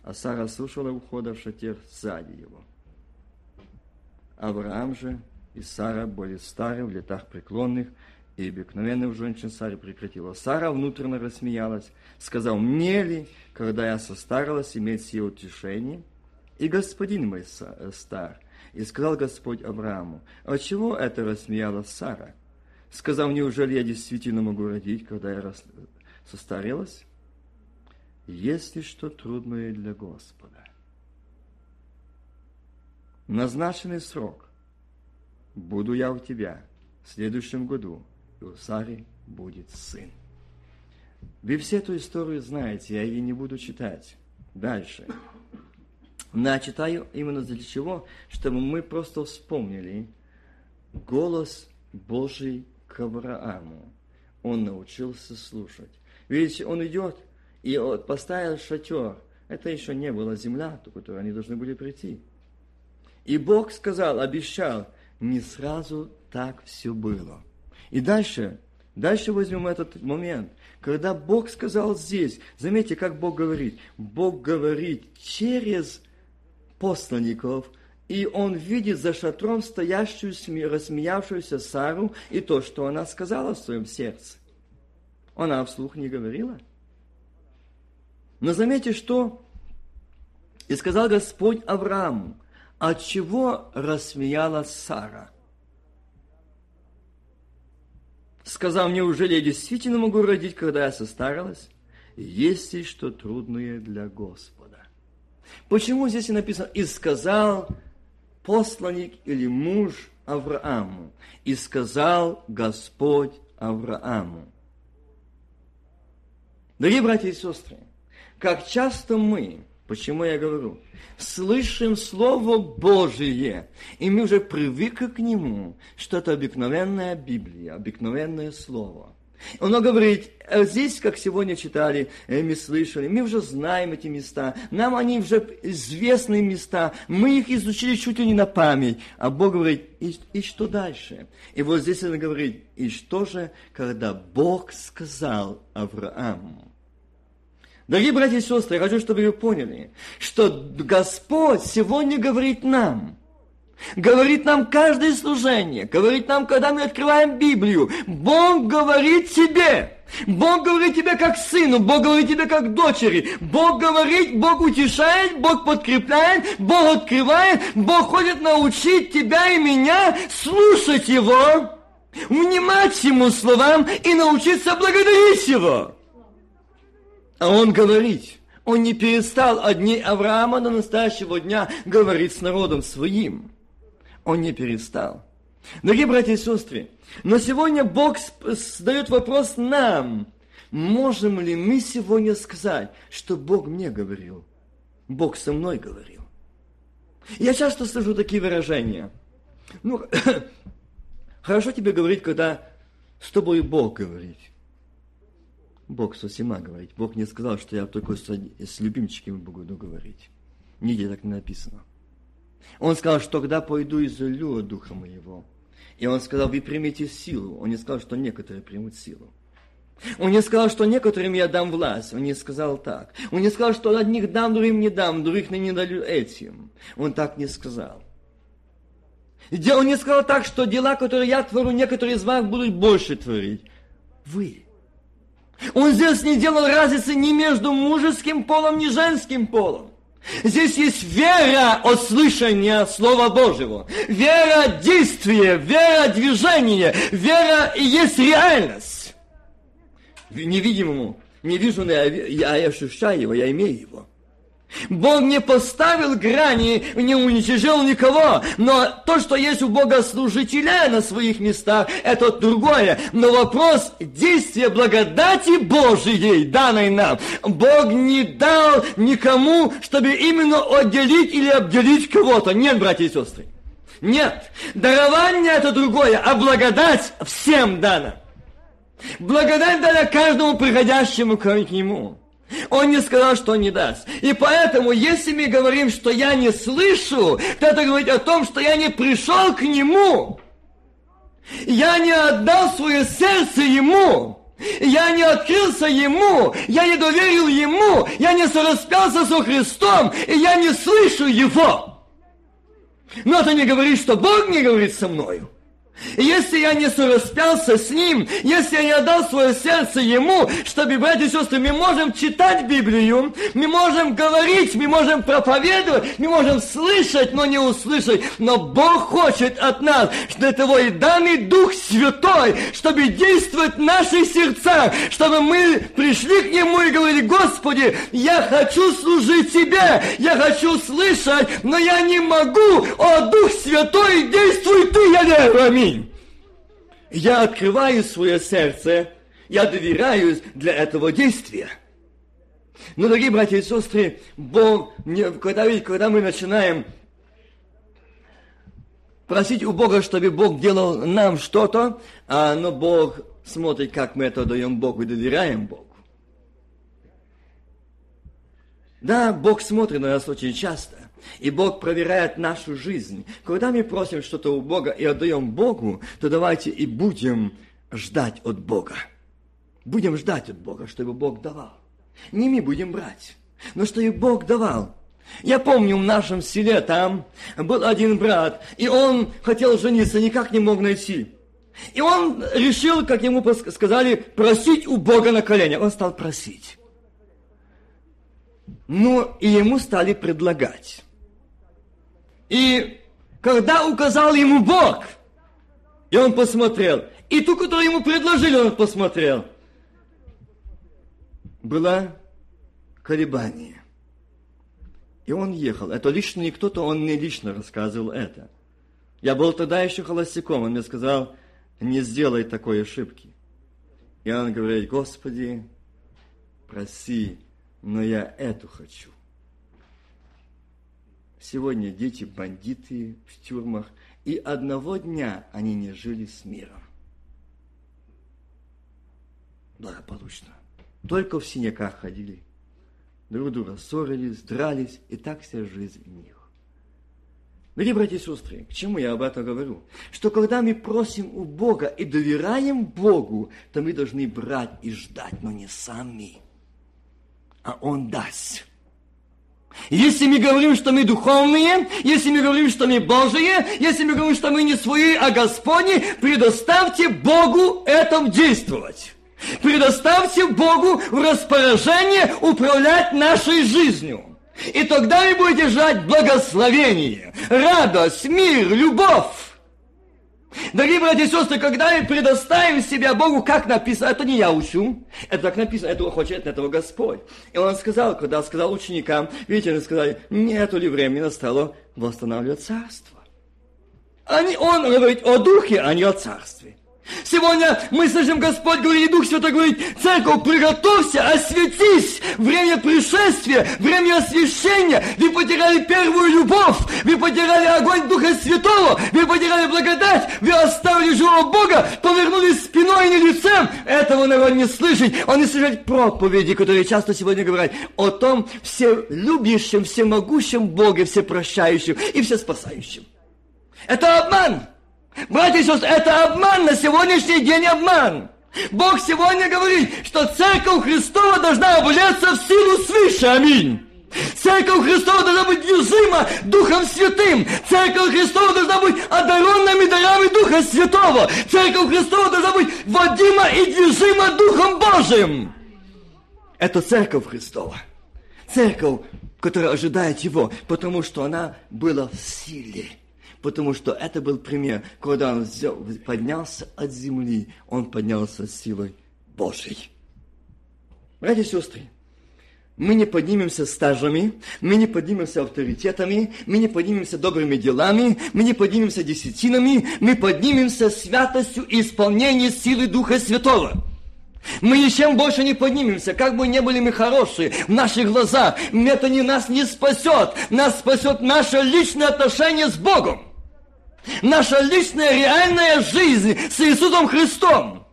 А Сара слушала ухода в шатер сзади его. Авраам же и Сара были стары в летах преклонных, и обыкновенных женщин Сара прекратила. Сара внутренне рассмеялась, сказал, мне ли, когда я состарилась, иметь сие утешение? И господин мой стар. И сказал Господь Аврааму, от чего это рассмеялась Сара? Сказал, неужели я действительно могу родить, когда я рас... состарилась? Есть ли что трудное для Господа? Назначенный срок. Буду я у тебя в следующем году, и у Сары будет сын. Вы все эту историю знаете, я ее не буду читать. Дальше. Но читаю именно для чего? Чтобы мы просто вспомнили голос Божий к Аврааму. Он научился слушать. Видите, он идет и поставил шатер. Это еще не была земля, в которую они должны были прийти. И Бог сказал, обещал, не сразу так все было. И дальше, дальше возьмем этот момент, когда Бог сказал здесь, заметьте, как Бог говорит. Бог говорит через посланников, и он видит за шатром стоящую, рассмеявшуюся Сару и то, что она сказала в своем сердце. Она вслух не говорила. Но заметьте, что и сказал Господь Аврааму, от чего рассмеялась Сара? Сказал, неужели я действительно могу родить, когда я состарилась? Есть ли что трудное для Господа? Почему здесь и написано «И сказал посланник или муж Аврааму, и сказал Господь Аврааму». Дорогие братья и сестры, как часто мы, почему я говорю, слышим Слово Божие, и мы уже привыкли к нему, что это обыкновенная Библия, обыкновенное Слово. Он говорит, «Э, здесь, как сегодня читали, э, мы слышали, мы уже знаем эти места, нам они уже известные места, мы их изучили чуть ли не на память. А Бог говорит, и, и что дальше? И вот здесь он говорит, и что же, когда Бог сказал Аврааму? Дорогие братья и сестры, я хочу, чтобы вы поняли, что Господь сегодня говорит нам, говорит нам каждое служение, говорит нам, когда мы открываем Библию, Бог говорит тебе, Бог говорит тебе как сыну, Бог говорит тебе как дочери, Бог говорит, Бог утешает, Бог подкрепляет, Бог открывает, Бог хочет научить тебя и меня слушать Его, внимать Ему словам и научиться благодарить Его. А он говорит, он не перестал от дней Авраама до настоящего дня говорить с народом своим. Он не перестал. Дорогие братья и сестры, но сегодня Бог задает вопрос нам. Можем ли мы сегодня сказать, что Бог мне говорил? Бог со мной говорил. Я часто слышу такие выражения. Ну, хорошо тебе говорить, когда с тобой Бог говорит. Бог со всема говорить. Бог не сказал, что я только с, с любимчиками буду говорить. Нигде так не написано. Он сказал, что когда пойду и залю Духа Моего. И он сказал, вы примите силу. Он не сказал, что некоторые примут силу. Он не сказал, что некоторым я дам власть. Он не сказал так. Он не сказал, что одних дам, другим не дам, других не даю этим. Он так не сказал. Он не сказал так, что дела, которые я творю, некоторые из вас будут больше творить. Вы. Он здесь не делал разницы ни между мужеским полом, ни женским полом. Здесь есть вера от слышания Слова Божьего. Вера действия, вера движения, вера и есть реальность. Невидимому, не вижу, но я, я ощущаю его, я имею его. Бог не поставил грани, не уничижил никого, но то, что есть у Бога служителя на своих местах, это другое. Но вопрос действия благодати Божией, данной нам, Бог не дал никому, чтобы именно отделить или обделить кого-то. Нет, братья и сестры. Нет, дарование это другое, а благодать всем дана. Благодать дана каждому приходящему к нему. Он не сказал, что не даст. И поэтому, если мы говорим, что я не слышу, то это говорит о том, что я не пришел к Нему. Я не отдал свое сердце Ему. Я не открылся Ему, я не доверил Ему, я не сораспялся со Христом, и я не слышу Его. Но это не говорит, что Бог не говорит со мною. Если я не сораспялся с Ним, если я не отдал свое сердце Ему, чтобы, братья и сестры, мы можем читать Библию, мы можем говорить, мы можем проповедовать, мы можем слышать, но не услышать. Но Бог хочет от нас, это Его и данный Дух Святой, чтобы действовать в наших сердцах, чтобы мы пришли к Нему и говорили, Господи, я хочу служить Тебе, я хочу слышать, но я не могу, о Дух Святой, действуй Ты, я верю, аминь. Я открываю свое сердце, я доверяюсь для этого действия. Но, дорогие братья и сестры, Бог, когда, когда мы начинаем просить у Бога, чтобы Бог делал нам что-то, а, но Бог смотрит, как мы это даем Богу и доверяем Богу. Да, Бог смотрит на нас очень часто. И Бог проверяет нашу жизнь. Когда мы просим что-то у Бога и отдаем Богу, то давайте и будем ждать от Бога. Будем ждать от Бога, чтобы Бог давал. Не мы будем брать, но что и Бог давал. Я помню, в нашем селе там был один брат, и он хотел жениться, никак не мог найти. И он решил, как ему сказали, просить у Бога на коленях. Он стал просить. Ну, и ему стали предлагать. И когда указал ему Бог, и он посмотрел, и ту, которую ему предложили, он посмотрел, было колебание. И он ехал. Это лично не кто-то, он не лично рассказывал это. Я был тогда еще холостяком, он мне сказал, не сделай такой ошибки. И он говорит, Господи, проси, но я эту хочу. Сегодня дети бандиты в тюрьмах, и одного дня они не жили с миром. Благополучно. Только в синяках ходили. Друг друга ссорились, дрались, и так вся жизнь в них. Дорогие братья и сестры, к чему я об этом говорю? Что когда мы просим у Бога и доверяем Богу, то мы должны брать и ждать, но не сами, а Он даст. Если мы говорим, что мы духовные, если мы говорим, что мы Божие, если мы говорим, что мы не свои, а Господни, предоставьте Богу этом действовать. Предоставьте Богу в распоряжение управлять нашей жизнью. И тогда вы будете ждать благословение, радость, мир, любовь. Дорогие братья и сестры, когда мы предоставим себя Богу, как написано, это не я учу, это так написано, это хочет этого Господь. И он сказал, когда сказал ученикам, видите, они сказали, нету ли времени настало восстанавливать царство. Они, он говорит о духе, а не о царстве. Сегодня мы слышим, Господь говорит, и Дух Святой говорит, церковь, приготовься, осветись, время пришествия, время освящения. Вы потеряли первую любовь, вы потеряли огонь Духа Святого, вы потеряли благодать, вы оставили живого Бога, повернулись спиной и не лицем. Этого народ не слышит. Он не слышит проповеди, которые часто сегодня говорят о том все любящем, всемогущем Боге, всепрощающем и всеспасающем. Это обман. Братья и сестры, это обман, на сегодняшний день обман. Бог сегодня говорит, что Церковь Христова должна обуляться в силу свыше. Аминь. Церковь Христова должна быть движима Духом Святым. Церковь Христова должна быть одаренными дарами Духа Святого. Церковь Христова должна быть водима и движима Духом Божиим. Это Церковь Христова. Церковь, которая ожидает Его, потому что она была в силе потому что это был пример, когда он поднялся от земли, он поднялся силой Божьей. Братья и сестры, мы не поднимемся стажами, мы не поднимемся авторитетами, мы не поднимемся добрыми делами, мы не поднимемся десятинами, мы поднимемся святостью и исполнением силы Духа Святого. Мы ничем больше не поднимемся, как бы не были мы хорошие в наших глазах. Это не нас не спасет. Нас спасет наше личное отношение с Богом. Наша личная реальная жизнь с Иисусом Христом.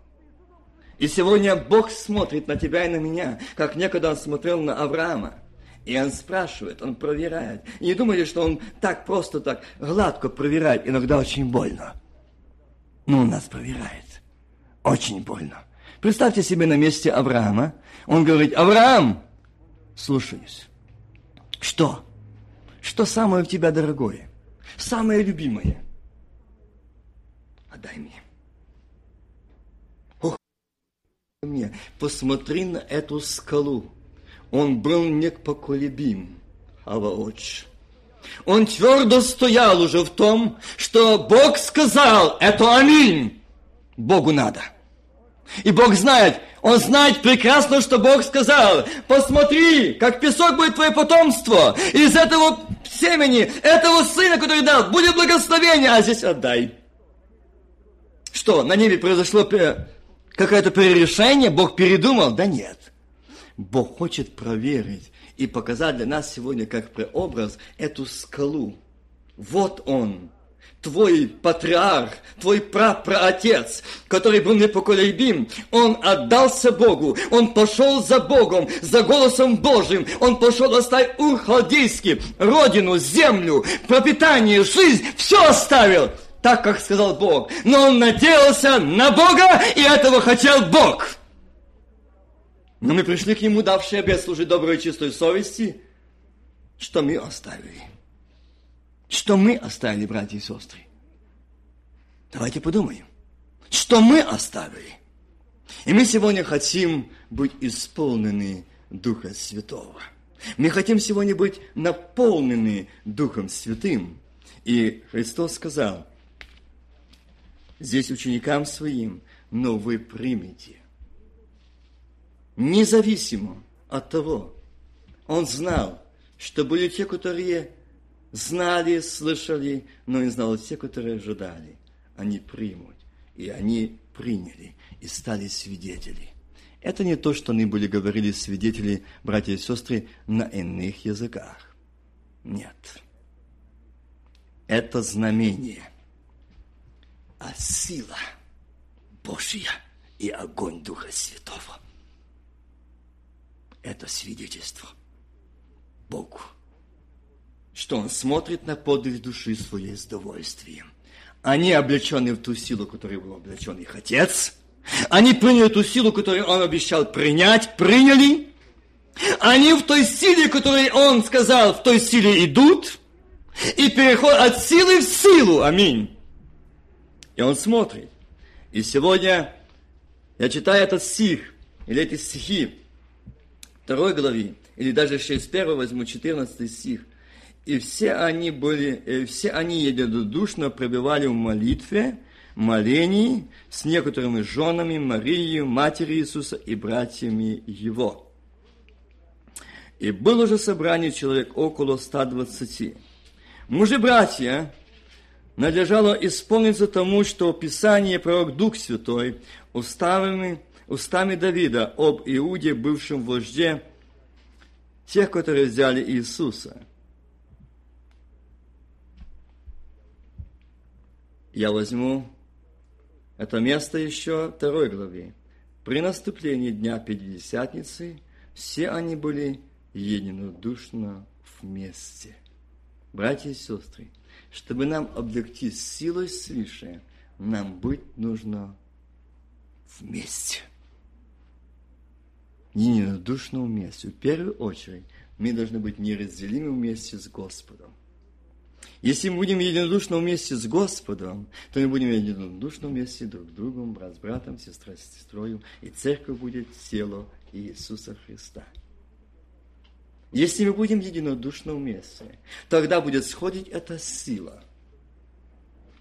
И сегодня Бог смотрит на тебя и на меня, как некогда Он смотрел на Авраама. И он спрашивает, он проверяет. И не думайте, что он так просто, так гладко проверяет. Иногда очень больно. Но он нас проверяет. Очень больно. Представьте себе на месте Авраама. Он говорит, Авраам, слушаюсь. Что? Что самое у тебя дорогое? Самое любимое? Отдай мне. Ох, мне, посмотри на эту скалу. Он был непоколебим, Аваоч. Он твердо стоял уже в том, что Бог сказал, это аминь. Богу надо. И Бог знает, Он знает прекрасно, что Бог сказал. Посмотри, как песок будет твое потомство. Из этого семени, этого сына, который дал, будет благословение, а здесь отдай. Что, на небе произошло какое-то перерешение, Бог передумал? Да нет. Бог хочет проверить и показать для нас сегодня как преобраз эту скалу. Вот он, твой патриарх, твой прапраотец, который был непоколебим, он отдался Богу, он пошел за Богом, за голосом Божьим, он пошел оставить Ур родину, землю, пропитание, жизнь, все оставил, так, как сказал Бог. Но он надеялся на Бога, и этого хотел Бог. Но мы пришли к Нему, давшие обед служить доброй и чистой совести, что мы оставили – что мы оставили, братья и сестры? Давайте подумаем. Что мы оставили? И мы сегодня хотим быть исполнены Духа Святого. Мы хотим сегодня быть наполнены Духом Святым. И Христос сказал, здесь ученикам своим, но вы примете. Независимо от того, он знал, что были те, которые знали, слышали, но не знали те, которые ожидали. Они примут. И они приняли и стали свидетели. Это не то, что они были говорили свидетели, братья и сестры, на иных языках. Нет. Это знамение, а сила Божья и огонь Духа Святого. Это свидетельство Богу что он смотрит на подвиг души своей с довольствием. Они облечены в ту силу, которой был облечен их отец. Они приняли ту силу, которую он обещал принять, приняли. Они в той силе, которой он сказал, в той силе идут. И переходят от силы в силу. Аминь. И он смотрит. И сегодня я читаю этот стих, или эти стихи, второй главе, или даже еще из первого возьму 14 стих и все они были, э, все они единодушно пребывали в молитве, молении с некоторыми женами Марии, матери Иисуса и братьями Его. И было же собрание человек около 120. Мужи-братья, надлежало исполниться тому, что Писание пророк Дух Святой устами, устами Давида об Иуде, бывшем вожде тех, которые взяли Иисуса – я возьму это место еще второй главе. При наступлении Дня Пятидесятницы все они были единодушно вместе. Братья и сестры, чтобы нам облегчить силой свыше, нам быть нужно вместе. Единодушно вместе. В первую очередь, мы должны быть неразделимы вместе с Господом. Если мы будем единодушно вместе с Господом, то мы будем единодушно вместе друг с другом, брат с братом, сестра с сестрой, и церковь будет тело Иисуса Христа. Если мы будем единодушно вместе, тогда будет сходить эта сила.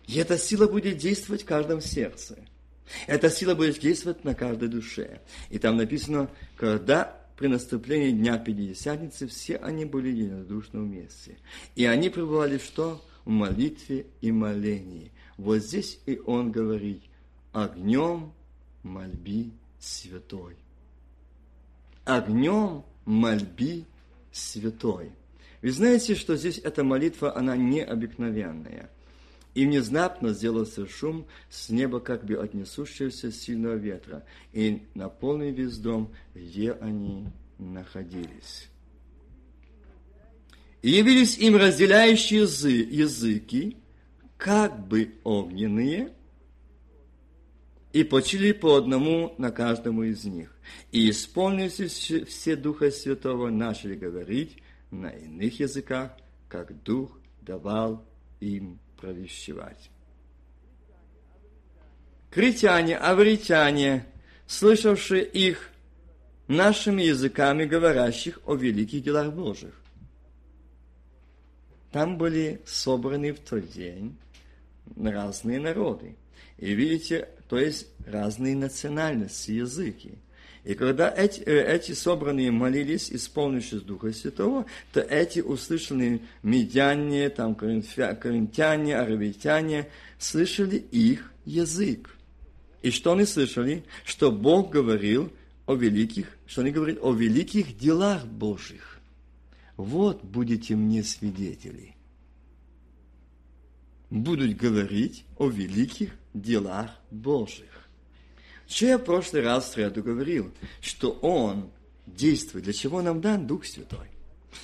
И эта сила будет действовать в каждом сердце. Эта сила будет действовать на каждой душе. И там написано, когда при наступлении Дня Пятидесятницы все они были единодушно вместе. И они пребывали что? В молитве и молении. Вот здесь и он говорит, огнем мольби святой. Огнем мольби святой. Вы знаете, что здесь эта молитва, она необыкновенная. И внезапно сделался шум с неба, как бы от несущегося сильного ветра, и наполнил весь дом, где они находились. И явились им разделяющие языки, как бы огненные, и почили по одному на каждому из них. И исполнились все Духа Святого, начали говорить на иных языках, как Дух давал им провещевать. Критяне, авритяне, слышавшие их нашими языками, говорящих о великих делах Божьих. Там были собраны в тот день разные народы. И видите, то есть разные национальности, языки – и когда эти, э, эти собранные молились, исполнившись Духа Святого, то эти услышанные медяне, там, коринтяне, аравитяне, слышали их язык. И что они слышали? Что Бог говорил о великих, что они говорят о великих делах Божьих. Вот будете мне свидетели. Будут говорить о великих делах Божьих. Я в прошлый раз в среду говорил? Что Он действует. Для чего нам дан Дух Святой?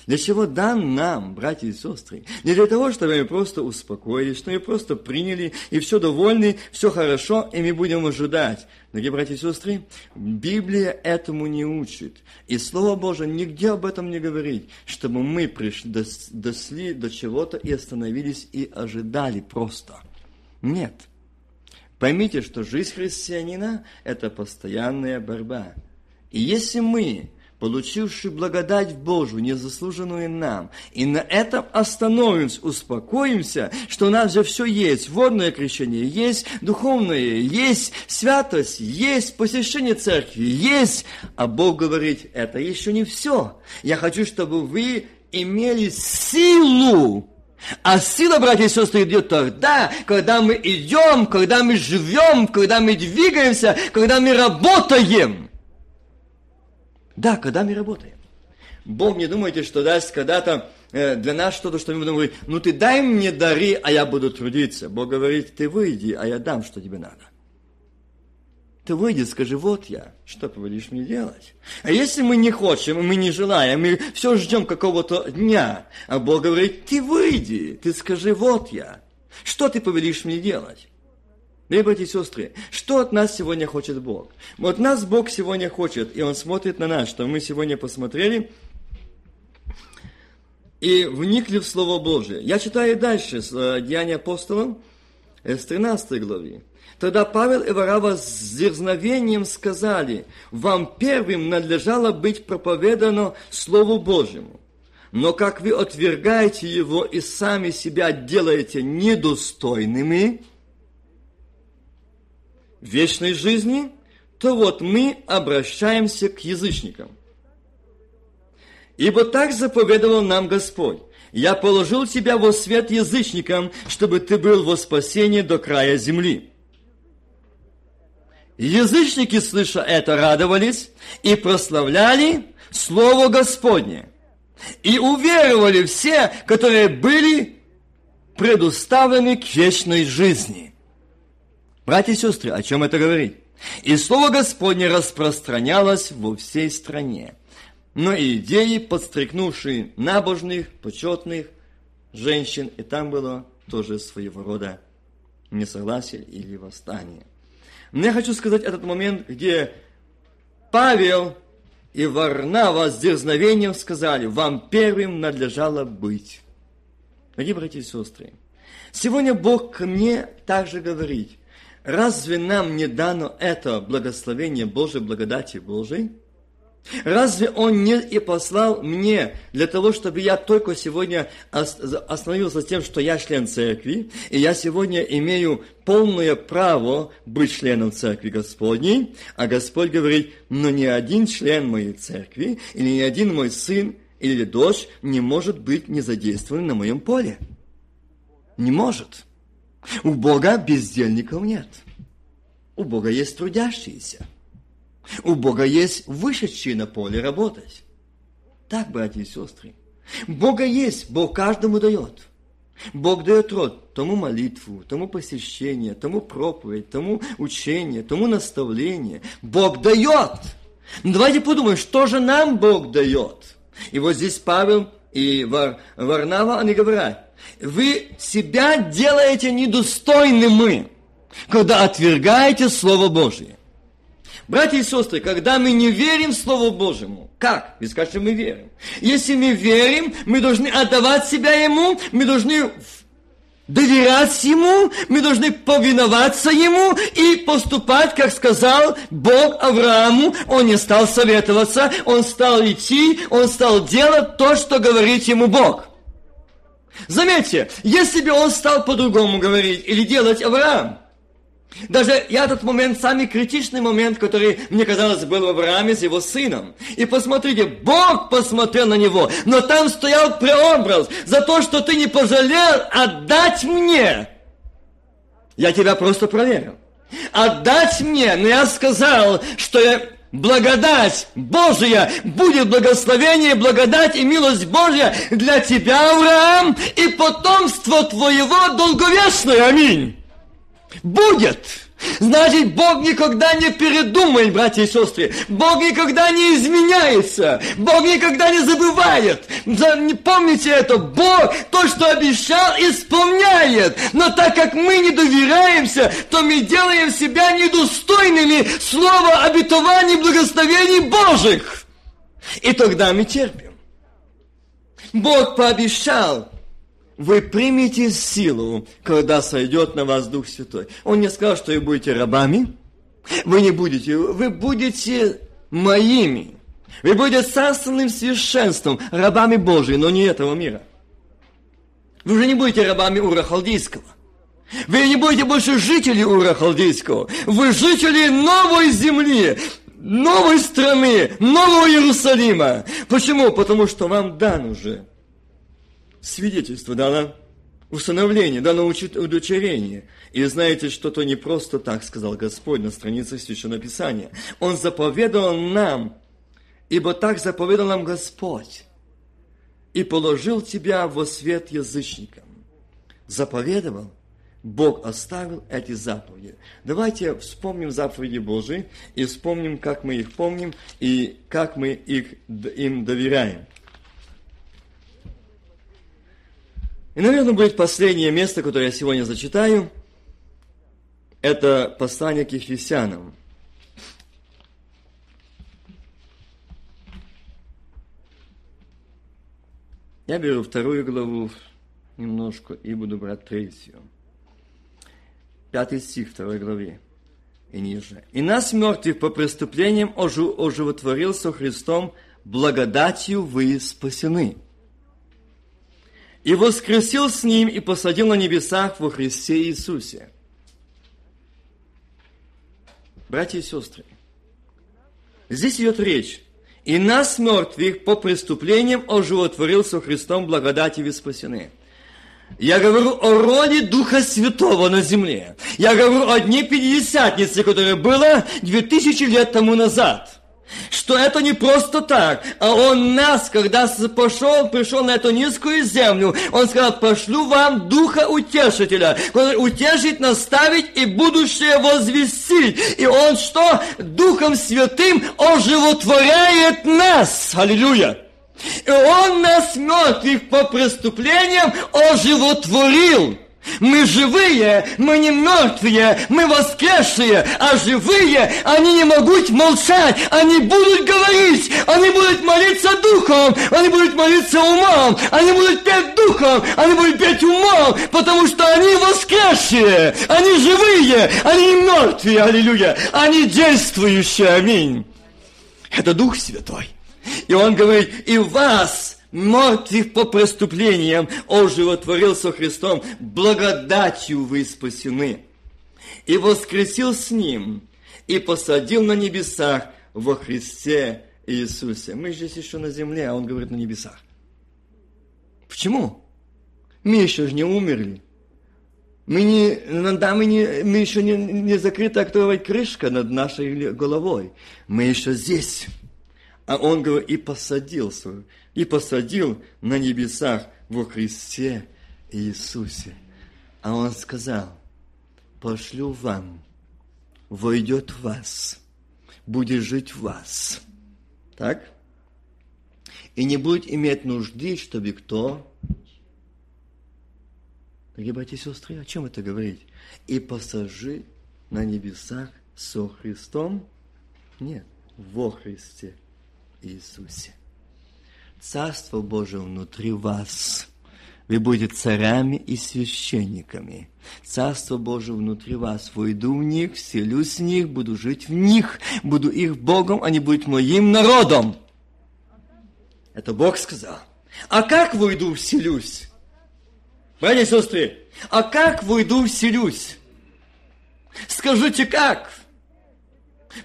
Для чего дан нам, братья и сестры? Не для того, чтобы мы просто успокоились, что мы просто приняли, и все довольны, все хорошо, и мы будем ожидать. Дорогие братья и сестры, Библия этому не учит. И Слово Божие нигде об этом не говорит, чтобы мы пришли, досли до чего-то и остановились и ожидали просто. Нет. Поймите, что жизнь христианина – это постоянная борьба. И если мы, получившие благодать Божию, незаслуженную нам, и на этом остановимся, успокоимся, что у нас же все есть, водное крещение есть, духовное есть, святость есть, посещение церкви есть, а Бог говорит, это еще не все. Я хочу, чтобы вы имели силу а сила, братья и сестры, идет тогда, когда мы идем, когда мы живем, когда мы двигаемся, когда мы работаем. Да, когда мы работаем. Бог не думайте, что даст когда-то э, для нас что-то, что мы будем говорить, ну ты дай мне дары, а я буду трудиться. Бог говорит, ты выйди, а я дам, что тебе надо. Ты выйди, скажи, вот я, что ты мне делать? А если мы не хотим, мы не желаем, мы все ждем какого-то дня, а Бог говорит, ты выйди, ты скажи, вот я, что ты повелишь мне делать? Дорогие братья и сестры, что от нас сегодня хочет Бог? Вот нас Бог сегодня хочет, и Он смотрит на нас, что мы сегодня посмотрели и вникли в Слово Божие. Я читаю дальше с э, Деяния апостолов, э, с 13 главы. Тогда Павел и Варава с дерзновением сказали, вам первым надлежало быть проповедано Слову Божьему. Но как вы отвергаете его и сами себя делаете недостойными вечной жизни, то вот мы обращаемся к язычникам. Ибо так заповедовал нам Господь. Я положил тебя во свет язычникам, чтобы ты был во спасение до края земли. Язычники, слыша это, радовались и прославляли Слово Господне. И уверовали все, которые были предуставлены к вечной жизни. Братья и сестры, о чем это говорит? И Слово Господне распространялось во всей стране. Но идеи, подстрекнувшие набожных, почетных женщин, и там было тоже своего рода несогласие или восстание. Но я хочу сказать этот момент, где Павел и Варнава с дерзновением сказали, вам первым надлежало быть. Дорогие братья и сестры, сегодня Бог ко мне также говорит, разве нам не дано это благословение Божьей, благодати Божией? Разве Он не и послал мне для того, чтобы я только сегодня остановился тем, что я член церкви, и я сегодня имею полное право быть членом церкви Господней, а Господь говорит, но ни один член моей церкви, или ни один мой сын или дочь не может быть не задействован на моем поле. Не может. У Бога бездельников нет. У Бога есть трудящиеся. У Бога есть вышедшие на поле работать. Так, братья и сестры. Бога есть, Бог каждому дает. Бог дает род тому молитву, тому посещение, тому проповедь, тому учение, тому наставление. Бог дает. Но давайте подумаем, что же нам Бог дает. И вот здесь Павел и Вар, Варнава, они говорят, вы себя делаете недостойными, когда отвергаете Слово Божие. Братья и сестры, когда мы не верим в Слово Божьему, как? Вы скажете, мы верим. Если мы верим, мы должны отдавать себя Ему, мы должны доверять Ему, мы должны повиноваться Ему и поступать, как сказал Бог Аврааму. Он не стал советоваться, он стал идти, он стал делать то, что говорит ему Бог. Заметьте, если бы он стал по-другому говорить или делать Авраам, даже я этот момент, самый критичный момент, который, мне казалось, был в Аврааме с его сыном. И посмотрите, Бог посмотрел на него, но там стоял преобраз за то, что ты не пожалел отдать мне. Я тебя просто проверил. Отдать мне, но я сказал, что я благодать Божия, будет благословение, благодать и милость Божья для тебя, Авраам, и потомство твоего долговечное. Аминь будет. Значит, Бог никогда не передумает, братья и сестры. Бог никогда не изменяется. Бог никогда не забывает. Помните это. Бог то, что обещал, исполняет. Но так как мы не доверяемся, то мы делаем себя недостойными слова обетований благословений Божьих. И тогда мы терпим. Бог пообещал, вы примете силу, когда сойдет на вас Дух Святой. Он не сказал, что вы будете рабами. Вы не будете, вы будете моими. Вы будете царственным священством, рабами Божьими, но не этого мира. Вы уже не будете рабами Ура Халдейского. Вы не будете больше жители Ура Халдейского. Вы жители новой земли, новой страны, нового Иерусалима. Почему? Потому что вам дан уже свидетельство, дано установление, дано удочерение. И знаете, что то не просто так, сказал Господь на странице Священного Писания. Он заповедовал нам, ибо так заповедал нам Господь, и положил тебя во свет язычникам. Заповедовал, Бог оставил эти заповеди. Давайте вспомним заповеди Божии и вспомним, как мы их помним и как мы их, им доверяем. И, наверное, будет последнее место, которое я сегодня зачитаю. Это послание к Ефесянам. Я беру вторую главу немножко и буду брать третью. Пятый стих второй главе и ниже. «И нас, мертвых по преступлениям, оживотворил со Христом, благодатью вы спасены» и воскресил с Ним и посадил на небесах во Христе Иисусе. Братья и сестры, здесь идет речь. И нас, мертвых, по преступлениям оживотворил со Христом благодати вы спасены. Я говорю о роде Духа Святого на земле. Я говорю о Дне Пятидесятницы, которое было две тысячи лет тому назад – что это не просто так, а Он нас, когда пошел, пришел на эту низкую землю, Он сказал, пошлю вам Духа Утешителя, который утешит, наставить и будущее возвестить. И Он что? Духом Святым оживотворяет нас. Аллилуйя! И Он нас мертвых по преступлениям оживотворил. Мы живые, мы не мертвые, мы воскресшие, а живые, они не могут молчать, они будут говорить, они будут молиться духом, они будут молиться умом, они будут петь духом, они будут петь умом, потому что они воскресшие, они живые, они не мертвые, аллилуйя, они действующие, аминь. Это Дух Святой. И он говорит, и вас, мертвых по преступлениям, оживотворил со Христом, благодатью вы спасены. И воскресил с Ним, и посадил на небесах во Христе Иисусе. Мы здесь еще на земле, а Он говорит на небесах. Почему? Мы еще же не умерли. Мы, не, да, мы, не, мы еще не, не закрыта актовая крышка над нашей головой. Мы еще здесь. А он говорит, и посадил свою, и посадил на небесах во Христе Иисусе. А он сказал, пошлю вам, войдет в вас, будет жить в вас. Так? И не будет иметь нужды, чтобы кто Дорогие братья и сестры, о чем это говорить? И посажи на небесах со Христом? Нет, во Христе Иисусе. Царство Божие внутри вас. Вы будете царями и священниками. Царство Божие внутри вас. Войду в них, вселюсь в них, буду жить в них, буду их Богом, они будут моим народом. Это Бог сказал. А как войду, вселюсь? Братья и сестры, а как войду, вселюсь? Скажите, как?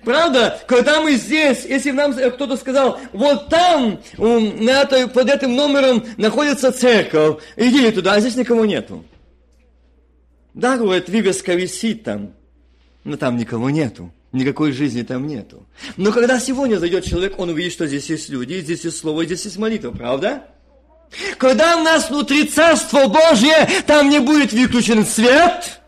Правда, когда мы здесь, если нам кто-то сказал, вот там, на этой, под этим номером находится церковь, иди туда, а здесь никого нету. Да, говорит, вывеска висит там, но там никого нету. Никакой жизни там нету. Но когда сегодня зайдет человек, он увидит, что здесь есть люди, здесь есть слово, здесь есть молитва, правда? Когда у нас внутри Царство Божье, там не будет выключен свет,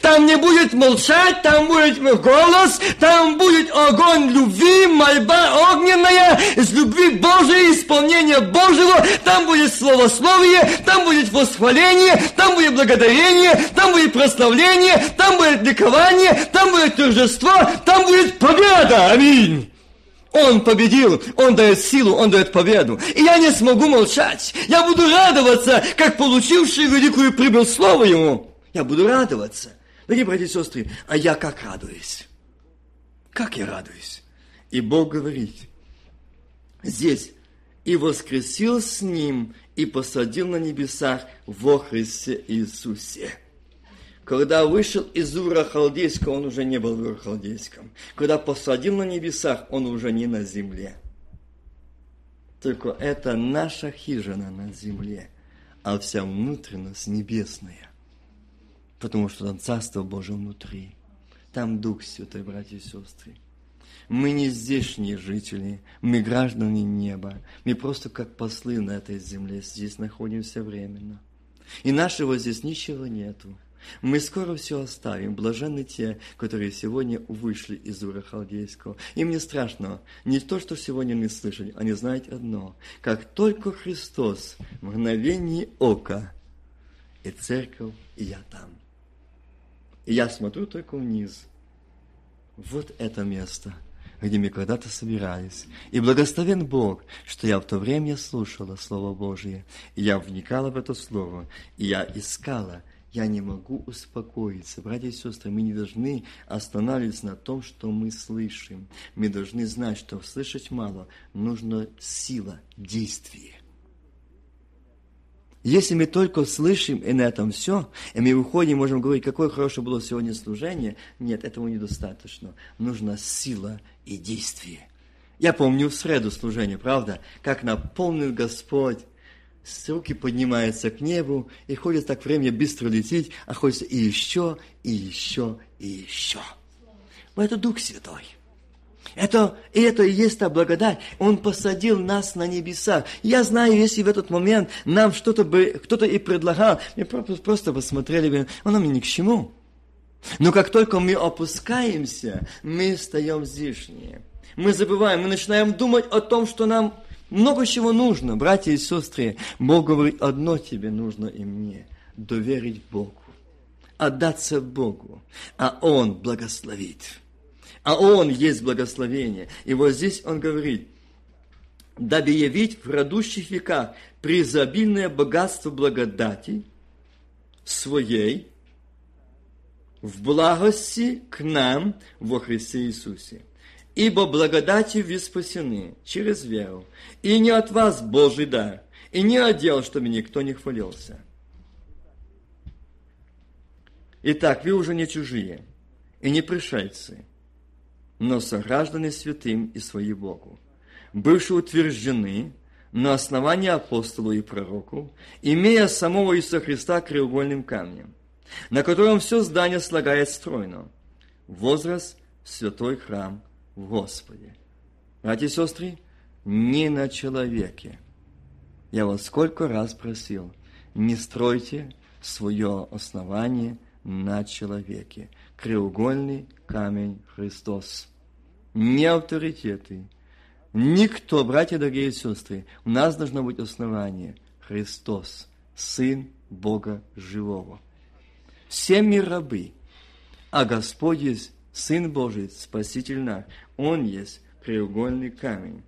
там не будет молчать, там будет голос, там будет огонь любви, мольба огненная, из любви Божией, исполнение Божьего, там будет словословие, там будет восхваление, там будет благодарение, там будет прославление, там будет ликование, там будет торжество, там будет победа. Аминь. Он победил, Он дает силу, Он дает победу. И я не смогу молчать. Я буду радоваться, как получивший великую прибыль слово Ему. Я буду радоваться. Дорогие братья и сестры, а я как радуюсь? Как я радуюсь? И Бог говорит, здесь, и воскресил с Ним, и посадил на небесах во Христе Иисусе. Когда вышел из Ура Халдейского, он уже не был в Ура Халдейском. Когда посадил на небесах, он уже не на земле. Только это наша хижина на земле, а вся внутренность небесная. Потому что там Царство Божие внутри. Там Дух Святой, братья и сестры. Мы не здешние жители, мы граждане неба. Мы просто как послы на этой земле здесь находимся временно. И нашего здесь ничего нету. Мы скоро все оставим. Блаженны те, которые сегодня вышли из Ура Халдейского. Им не страшно. Не то, что сегодня не слышали. Они знают одно. Как только Христос в мгновении ока, и церковь, и я там. Я смотрю только вниз. Вот это место, где мы когда-то собирались. И благословен Бог, что я в то время слушала Слово Божие, и я вникала в это Слово, и я искала – я не могу успокоиться. Братья и сестры, мы не должны останавливаться на том, что мы слышим. Мы должны знать, что слышать мало, нужна сила, действия. Если мы только слышим и на этом все, и мы выходим, можем говорить, какое хорошее было сегодня служение, нет, этого недостаточно. Нужна сила и действие. Я помню в среду служение, правда, как наполнил Господь с руки поднимается к небу, и ходит так время быстро лететь, а хочется и еще, и еще, и еще. Но это Дух Святой. Это, это и есть та благодать. Он посадил нас на небесах. Я знаю, если в этот момент нам что-то бы, кто-то и предлагал, мы просто посмотрели бы, оно мне ни к чему. Но как только мы опускаемся, мы встаем здешние. Мы забываем, мы начинаем думать о том, что нам много чего нужно, братья и сестры. Бог говорит, одно тебе нужно и мне. Доверить Богу. Отдаться Богу. А Он благословит. А Он есть благословение. И вот здесь Он говорит, дабы явить в грядущих веках преизобильное богатство благодати своей в благости к нам во Христе Иисусе. Ибо благодатью вы спасены через веру, и не от вас Божий дар, и не отдел, чтобы никто не хвалился. Итак, вы уже не чужие и не пришельцы, но сограждане святым и свои Богу, бывшие утверждены на основании апостолу и пророку, имея самого Иисуса Христа краеугольным камнем, на котором все здание слагает стройно. Возраст – святой храм в Господе. Братья и сестры, не на человеке. Я вас сколько раз просил, не стройте свое основание на человеке. Краеугольный камень Христос. Не авторитеты, никто, братья, дорогие сестры, у нас должно быть основание Христос, Сын Бога Живого. Все мы рабы, а Господь есть Сын Божий, Спаситель наш. Он есть краеугольный камень,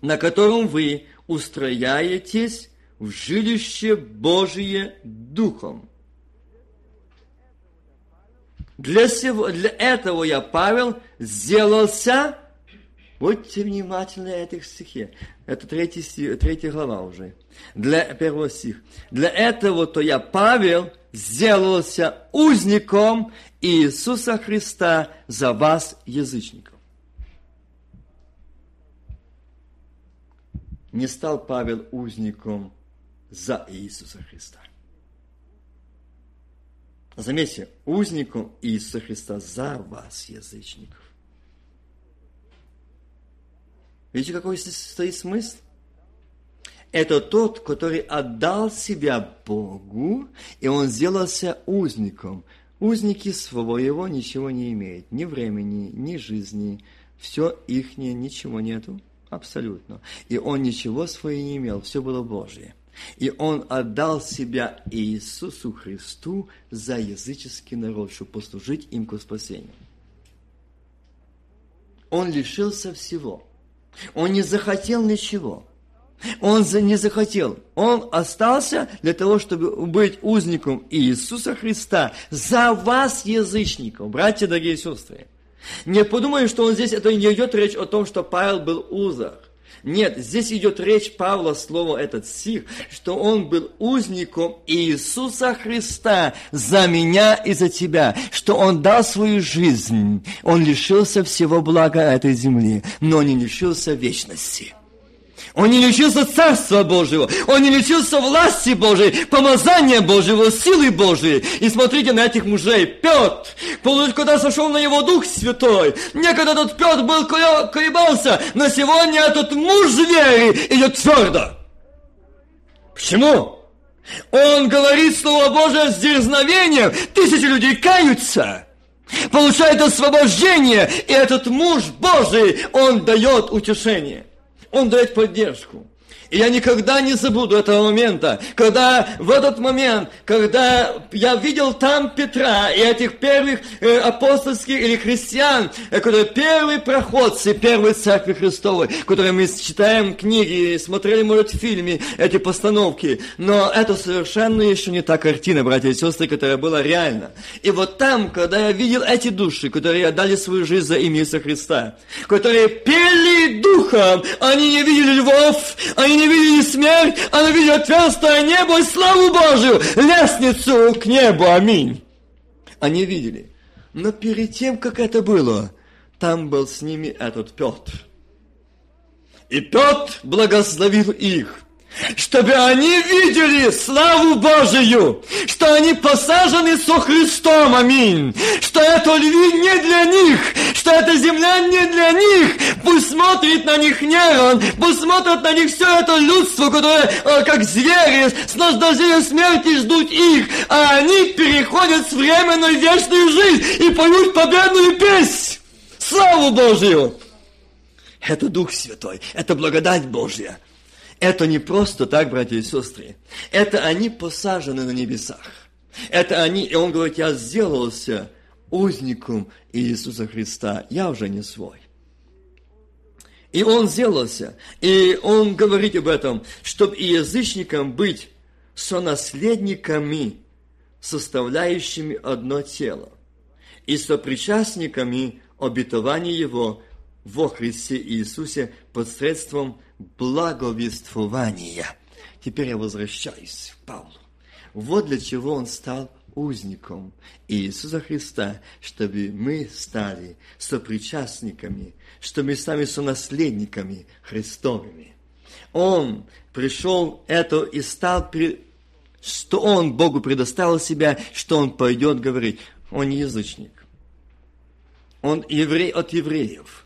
на котором вы устрояетесь в жилище Божие Духом. Для, сего, для этого я, Павел, сделался, будьте внимательны этих стихе, это третий, стих, третья глава уже, для первого стих. Для этого-то я, Павел, сделался узником Иисуса Христа за вас, язычников. Не стал Павел узником за Иисуса Христа. Заметьте, узником Иисуса Христа за вас, язычников. Видите, какой здесь стоит смысл? Это тот, который отдал себя Богу, и он сделался узником. Узники своего ничего не имеют, ни времени, ни жизни, все ихнее, ничего нету, абсолютно. И он ничего своего не имел, все было Божье. И он отдал себя Иисусу Христу за языческий народ, чтобы послужить им к спасению. Он лишился всего. Он не захотел ничего. Он не захотел. Он остался для того, чтобы быть узником Иисуса Христа за вас, язычников, братья, дорогие сестры. Не подумай, что он здесь, это не идет речь о том, что Павел был узах. Нет, здесь идет речь Павла, слово этот стих, что он был узником Иисуса Христа за меня и за тебя, что он дал свою жизнь, он лишился всего блага этой земли, но не лишился вечности. Он не лечился Царства Божьего, он не лечился власти Божьей, помазания Божьего, силы Божьей. И смотрите на этих мужей. Петр, когда сошел на его Дух Святой, некогда тот Петр был колебался, но сегодня этот муж веры идет твердо. Почему? Он говорит Слово Божие с дерзновением, тысячи людей каются получает освобождение, и этот муж Божий, он дает утешение. Он дает поддержку. И я никогда не забуду этого момента, когда в этот момент, когда я видел там Петра и этих первых э, апостольских или христиан, э, которые первые проходцы первой церкви Христовой, которые мы читаем книги, смотрели, может, в фильме эти постановки, но это совершенно еще не та картина, братья и сестры, которая была реальна. И вот там, когда я видел эти души, которые отдали свою жизнь за имя Иисуса Христа, которые пели духом, они не видели львов, они не видели смерть, они видели отверстое небо и славу Божию, лестницу к небу, аминь. Они видели. Но перед тем, как это было, там был с ними этот Петр. И Петр благословил их чтобы они видели славу Божию, что они посажены со Христом, аминь, что это львы не для них, что эта земля не для них, пусть смотрит на них Нерон, пусть смотрит на них все это людство, которое, э, как звери, с наслаждением смерти ждут их, а они переходят с временной вечную жизнь и поют победную песнь. Славу Божию! Это Дух Святой, это благодать Божья. Это не просто так, братья и сестры. Это они посажены на небесах. Это они, и он говорит, я сделался узником Иисуса Христа. Я уже не свой. И он сделался. И он говорит об этом, чтобы и язычникам быть сонаследниками, составляющими одно тело, и сопричастниками обетования Его во Христе Иисусе посредством благовествования. Теперь я возвращаюсь к Павлу. Вот для чего он стал узником Иисуса Христа, чтобы мы стали сопричастниками, чтобы мы стали сонаследниками Христовыми. Он пришел это и стал, что он Богу предоставил себя, что он пойдет говорить. Он язычник. Он еврей от евреев.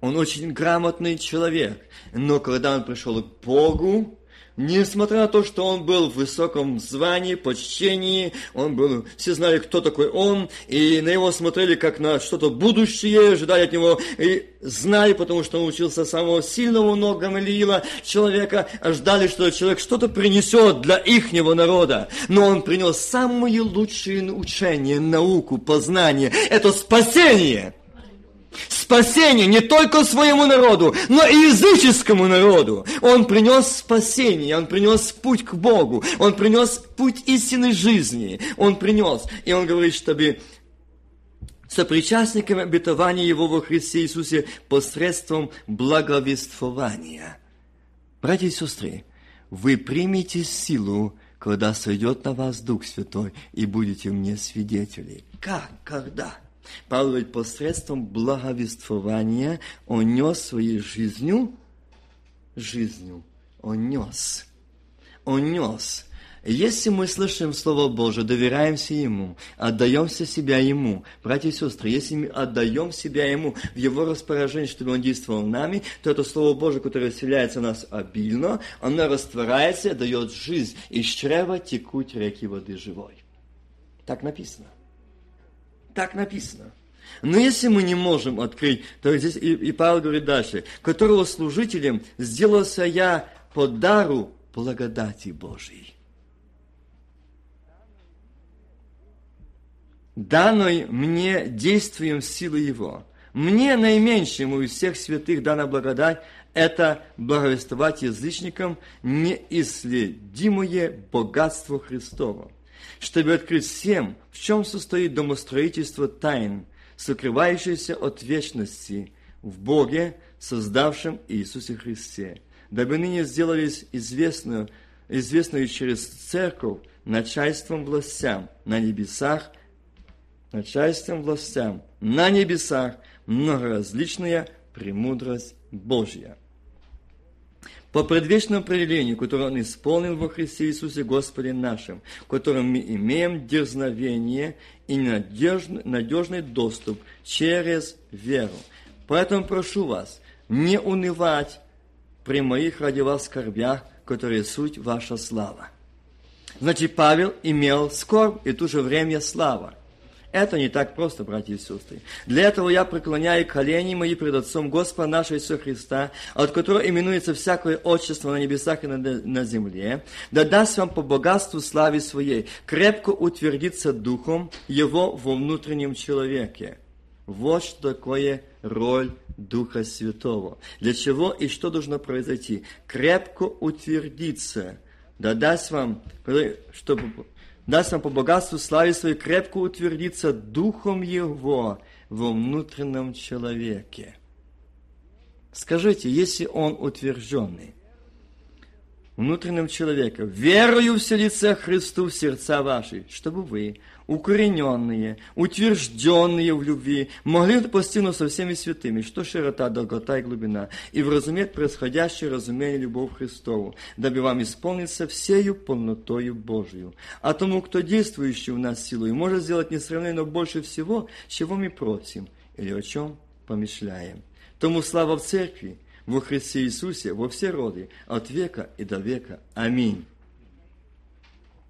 Он очень грамотный человек. Но когда он пришел к Богу, Несмотря на то, что он был в высоком звании, почтении, он был, все знали, кто такой он, и на него смотрели как на что-то будущее, ожидали от него, и знали, потому что он учился самого сильного ног Гамалиила, человека, ждали, что человек что-то принесет для ихнего народа. Но он принес самые лучшие учения, науку, познание. Это спасение – спасение не только своему народу, но и языческому народу. Он принес спасение, он принес путь к Богу, он принес путь истинной жизни. Он принес, и он говорит, чтобы сопричастниками обетования Его во Христе Иисусе посредством благовествования. Братья и сестры, вы примете силу, когда сойдет на вас Дух Святой, и будете мне свидетели. Как? Когда? Павел ведь посредством благовествования он нес своей жизнью, жизнью, он нес, он нес. Если мы слышим Слово Божие, доверяемся Ему, отдаемся себя Ему, братья и сестры, если мы отдаем себя Ему в Его распоряжение, чтобы Он действовал нами, то это Слово Божие, которое вселяется в нас обильно, оно растворяется, дает жизнь, из чрева текут реки воды живой. Так написано. Так написано. Но если мы не можем открыть, то здесь и, и Павел говорит дальше, которого служителем сделался я по дару благодати Божией. Данной мне действием силы Его. Мне наименьшему из всех святых дана благодать – это благовествовать язычникам неисследимое богатство Христово чтобы открыть всем, в чем состоит домостроительство тайн, сокрывающееся от вечности в Боге, создавшем Иисусе Христе, дабы ныне сделались известную, известную через церковь начальством властям на небесах, начальством властям на небесах многоразличная премудрость Божья по предвечному определению, которое Он исполнил во Христе Иисусе Господе нашим, в котором мы имеем дерзновение и надежный, надежный доступ через веру. Поэтому прошу вас, не унывать при моих ради вас скорбях, которые суть ваша слава. Значит, Павел имел скорбь и в то же время слава. Это не так просто, братья и сестры. Для этого я преклоняю колени мои пред Отцом Господа нашего Иисуса Христа, от которого именуется всякое отчество на небесах и на, на земле, да даст вам по богатству славе своей крепко утвердиться духом его во внутреннем человеке. Вот что такое роль Духа Святого. Для чего и что должно произойти? Крепко утвердиться. Да даст вам, чтобы даст нам по богатству славе своей крепко утвердиться Духом Его во внутреннем человеке. Скажите, если он утвержденный, внутреннем человеке, верою вселиться Христу в сердца ваши, чтобы вы, укорененные, утвержденные в любви, могли постигнуть со всеми святыми, что широта, долгота и глубина, и вразуметь происходящее разумение любовь Христову, дабы вам исполниться всею полнотою Божию. А тому, кто действующий в нас силой, может сделать несравненно больше всего, чего мы просим или о чем помышляем. Тому слава в церкви, во Христе Иисусе, во все роды, от века и до века. Аминь.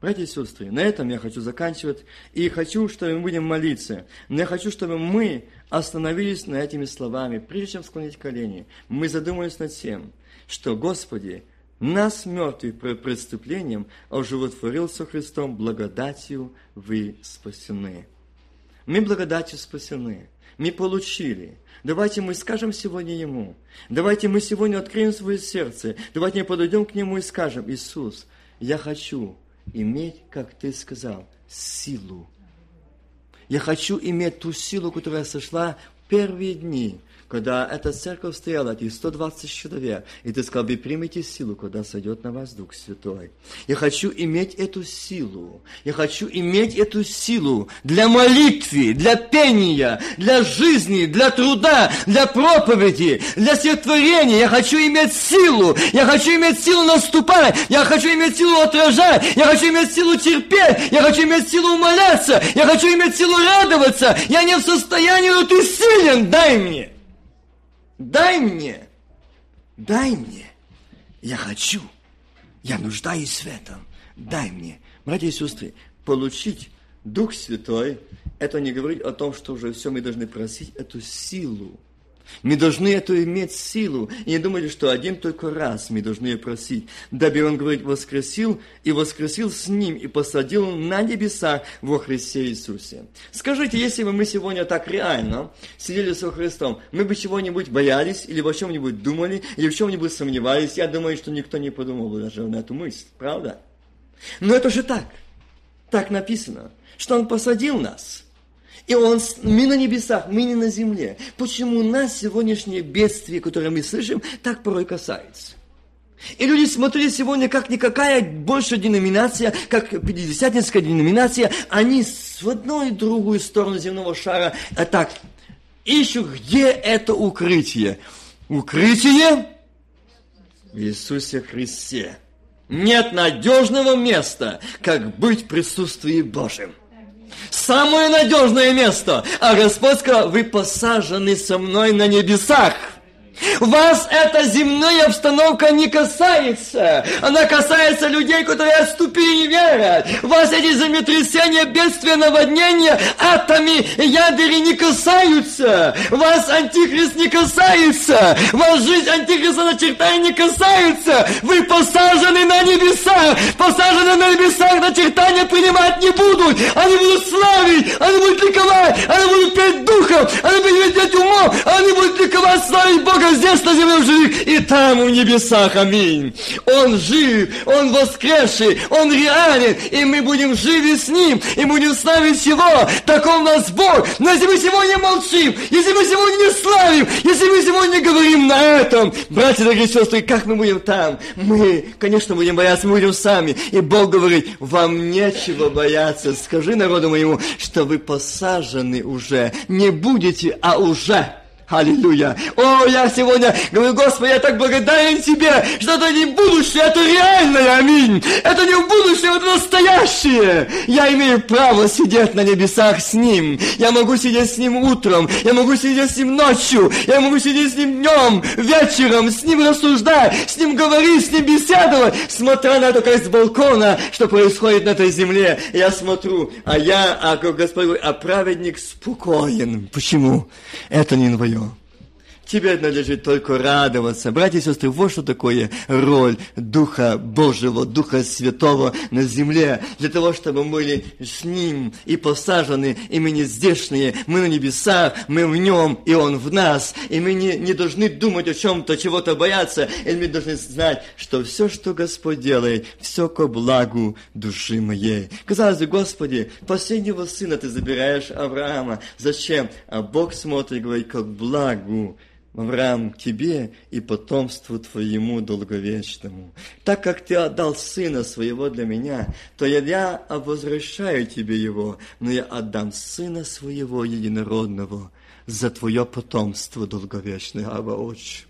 Братья и сестры, на этом я хочу заканчивать. И хочу, чтобы мы будем молиться. Но я хочу, чтобы мы остановились на этими словами. Прежде чем склонить колени, мы задумались над тем, что, Господи, нас, мертвых по преступлениям, оживотворил со Христом, благодатью вы спасены. Мы благодатью спасены. Мы получили. Давайте мы скажем сегодня Ему. Давайте мы сегодня откроем свое сердце. Давайте мы подойдем к Нему и скажем, Иисус, я хочу иметь, как ты сказал, силу. Я хочу иметь ту силу, которая сошла первые дни, когда эта церковь стояла, эти 120 человек, и ты сказал, вы примите силу, когда сойдет на вас Дух Святой. Я хочу иметь эту силу. Я хочу иметь эту силу для молитвы, для пения, для жизни, для труда, для проповеди, для стихотворения. Я хочу иметь силу. Я хочу иметь силу наступать. Я хочу иметь силу отражать. Я хочу иметь силу терпеть. Я хочу иметь силу умоляться. Я хочу иметь силу радоваться. Я не в состоянии, но ты силен. Дай мне. Дай мне, дай мне. Я хочу, я нуждаюсь в этом. Дай мне. Братья и сестры, получить Дух Святой, это не говорить о том, что уже все мы должны просить эту силу мы должны эту иметь силу. И не думайте, что один только раз мы должны ее просить. Дабы он, говорит, воскресил и воскресил с ним и посадил на небесах во Христе Иисусе. Скажите, если бы мы сегодня так реально сидели со Христом, мы бы чего-нибудь боялись или о чем-нибудь думали, или в чем-нибудь сомневались, я думаю, что никто не подумал бы даже на эту мысль. Правда? Но это же так. Так написано, что Он посадил нас – и он, мы на небесах, мы не на земле. Почему нас сегодняшнее бедствие, которое мы слышим, так порой касается? И люди смотрели сегодня, как никакая больше деноминация, как пятидесятническая деноминация, они в одну и другую сторону земного шара а так ищут, где это укрытие. Укрытие в Иисусе Христе. Нет надежного места, как быть в присутствии Божьем. Самое надежное место. А Господь сказал, вы посажены со мной на небесах. Вас эта земная обстановка не касается. Она касается людей, которые отступили и верят. Вас эти землетрясения, бедствия, наводнения, атоми, ядеры не касаются. Вас антихрист не касается. Вас жизнь антихриста начертания не касается. Вы посажены на небесах. Посажены на небесах начертания принимать не будут. Они будут славить, они будут ликовать, они будут петь духом, они будут петь умом, они будут ликовать, славить Бога здесь на земле жив, и там в небесах. Аминь. Он жив, Он воскресший, Он реален, и мы будем живы с Ним, и будем славить Его. Таков нас Бог. Но если мы сегодня молчим, если мы сегодня не славим, если мы сегодня говорим на этом, братья, дорогие сестры, как мы будем там? Мы, конечно, будем бояться, мы будем сами. И Бог говорит, вам нечего бояться. Скажи народу моему, что вы посажены уже. Не будете, а уже. Аллилуйя. О, я сегодня говорю, Господи, я так благодарен Тебе, что это не будущее, это реальное, аминь. Это не будущее, это настоящее. Я имею право сидеть на небесах с Ним. Я могу сидеть с Ним утром, я могу сидеть с Ним ночью, я могу сидеть с Ним днем, вечером, с Ним рассуждать, с Ним говорить, с Ним беседовать, смотря на это как с балкона, что происходит на этой земле. Я смотрю, а я, а Господь а праведник спокоен. Почему? Это не твое Тебе надлежит только радоваться. Братья и сестры, вот что такое роль Духа Божьего, Духа Святого на земле. Для того, чтобы мы были с Ним и посажены, и мы не здешние, мы на небесах, мы в Нем, и Он в нас. И мы не, не должны думать о чем-то, чего-то бояться. И мы должны знать, что все, что Господь делает, все ко благу души моей. Казалось бы, Господи, последнего сына Ты забираешь Авраама. Зачем? А Бог смотрит и говорит, как благу Авраам, тебе и потомству твоему долговечному. Так как ты отдал сына своего для меня, то я, я возвращаю тебе его, но я отдам сына своего единородного за твое потомство долговечное, Абba Отче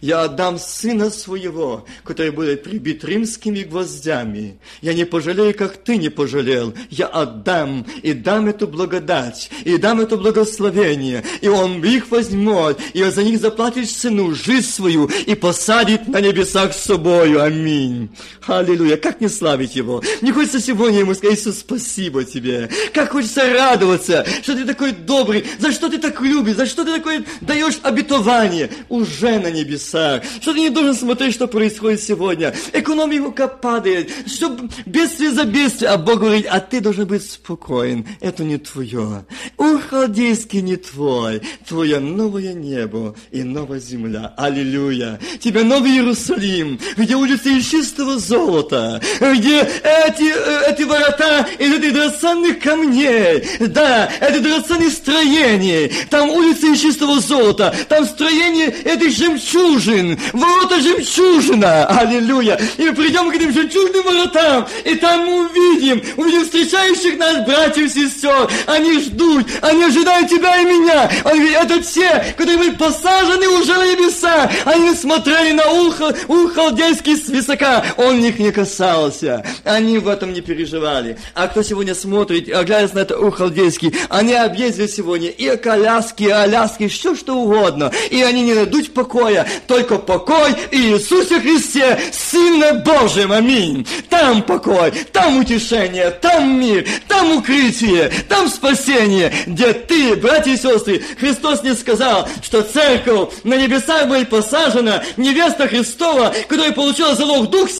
я отдам сына своего, который будет прибит римскими гвоздями. Я не пожалею, как ты не пожалел. Я отдам и дам эту благодать, и дам это благословение. И он их возьмет, и за них заплатит сыну жизнь свою и посадит на небесах с собою. Аминь. Аллилуйя. Как не славить его? Мне хочется сегодня ему сказать, Иисус, спасибо тебе. Как хочется радоваться, что ты такой добрый, за что ты так любишь, за что ты такое даешь обетование уже на небесах небесах, что ты не должен смотреть, что происходит сегодня. Экономика падает, что бедствие за бедствие, а Бог говорит, а ты должен быть спокоен, это не твое. Ур халдейский не твой, твое новое небо и новая земля. Аллилуйя. Тебе новый Иерусалим, где улицы из чистого золота, где эти, э, эти ворота из этих драгоценных камней, да, это драгоценные строения, там улицы из чистого золота, там строение этих жемчужин, ворота жемчужина, аллилуйя. И мы придем к этим жемчужным воротам, и там мы увидим, увидим встречающих нас братьев и сестер, они ждут, они ожидают тебя и меня. Он говорит, это те, которые были посажены уже на небеса, они смотрели на ухо, халдейский свисака, он них не касался, они в этом не переживали. А кто сегодня смотрит, глядя на это ухо халдейский, они объездили сегодня и коляски, и аляски, все что угодно, и они не найдут покоя, только покой Иисусе Христе, Сыне Божьем, аминь. Там покой, там утешение, там мир, там укрытие, там спасение, где ты, братья и сестры, Христос не сказал, что церковь на небесах будет посажена, невеста Христова, которая получила залог Дух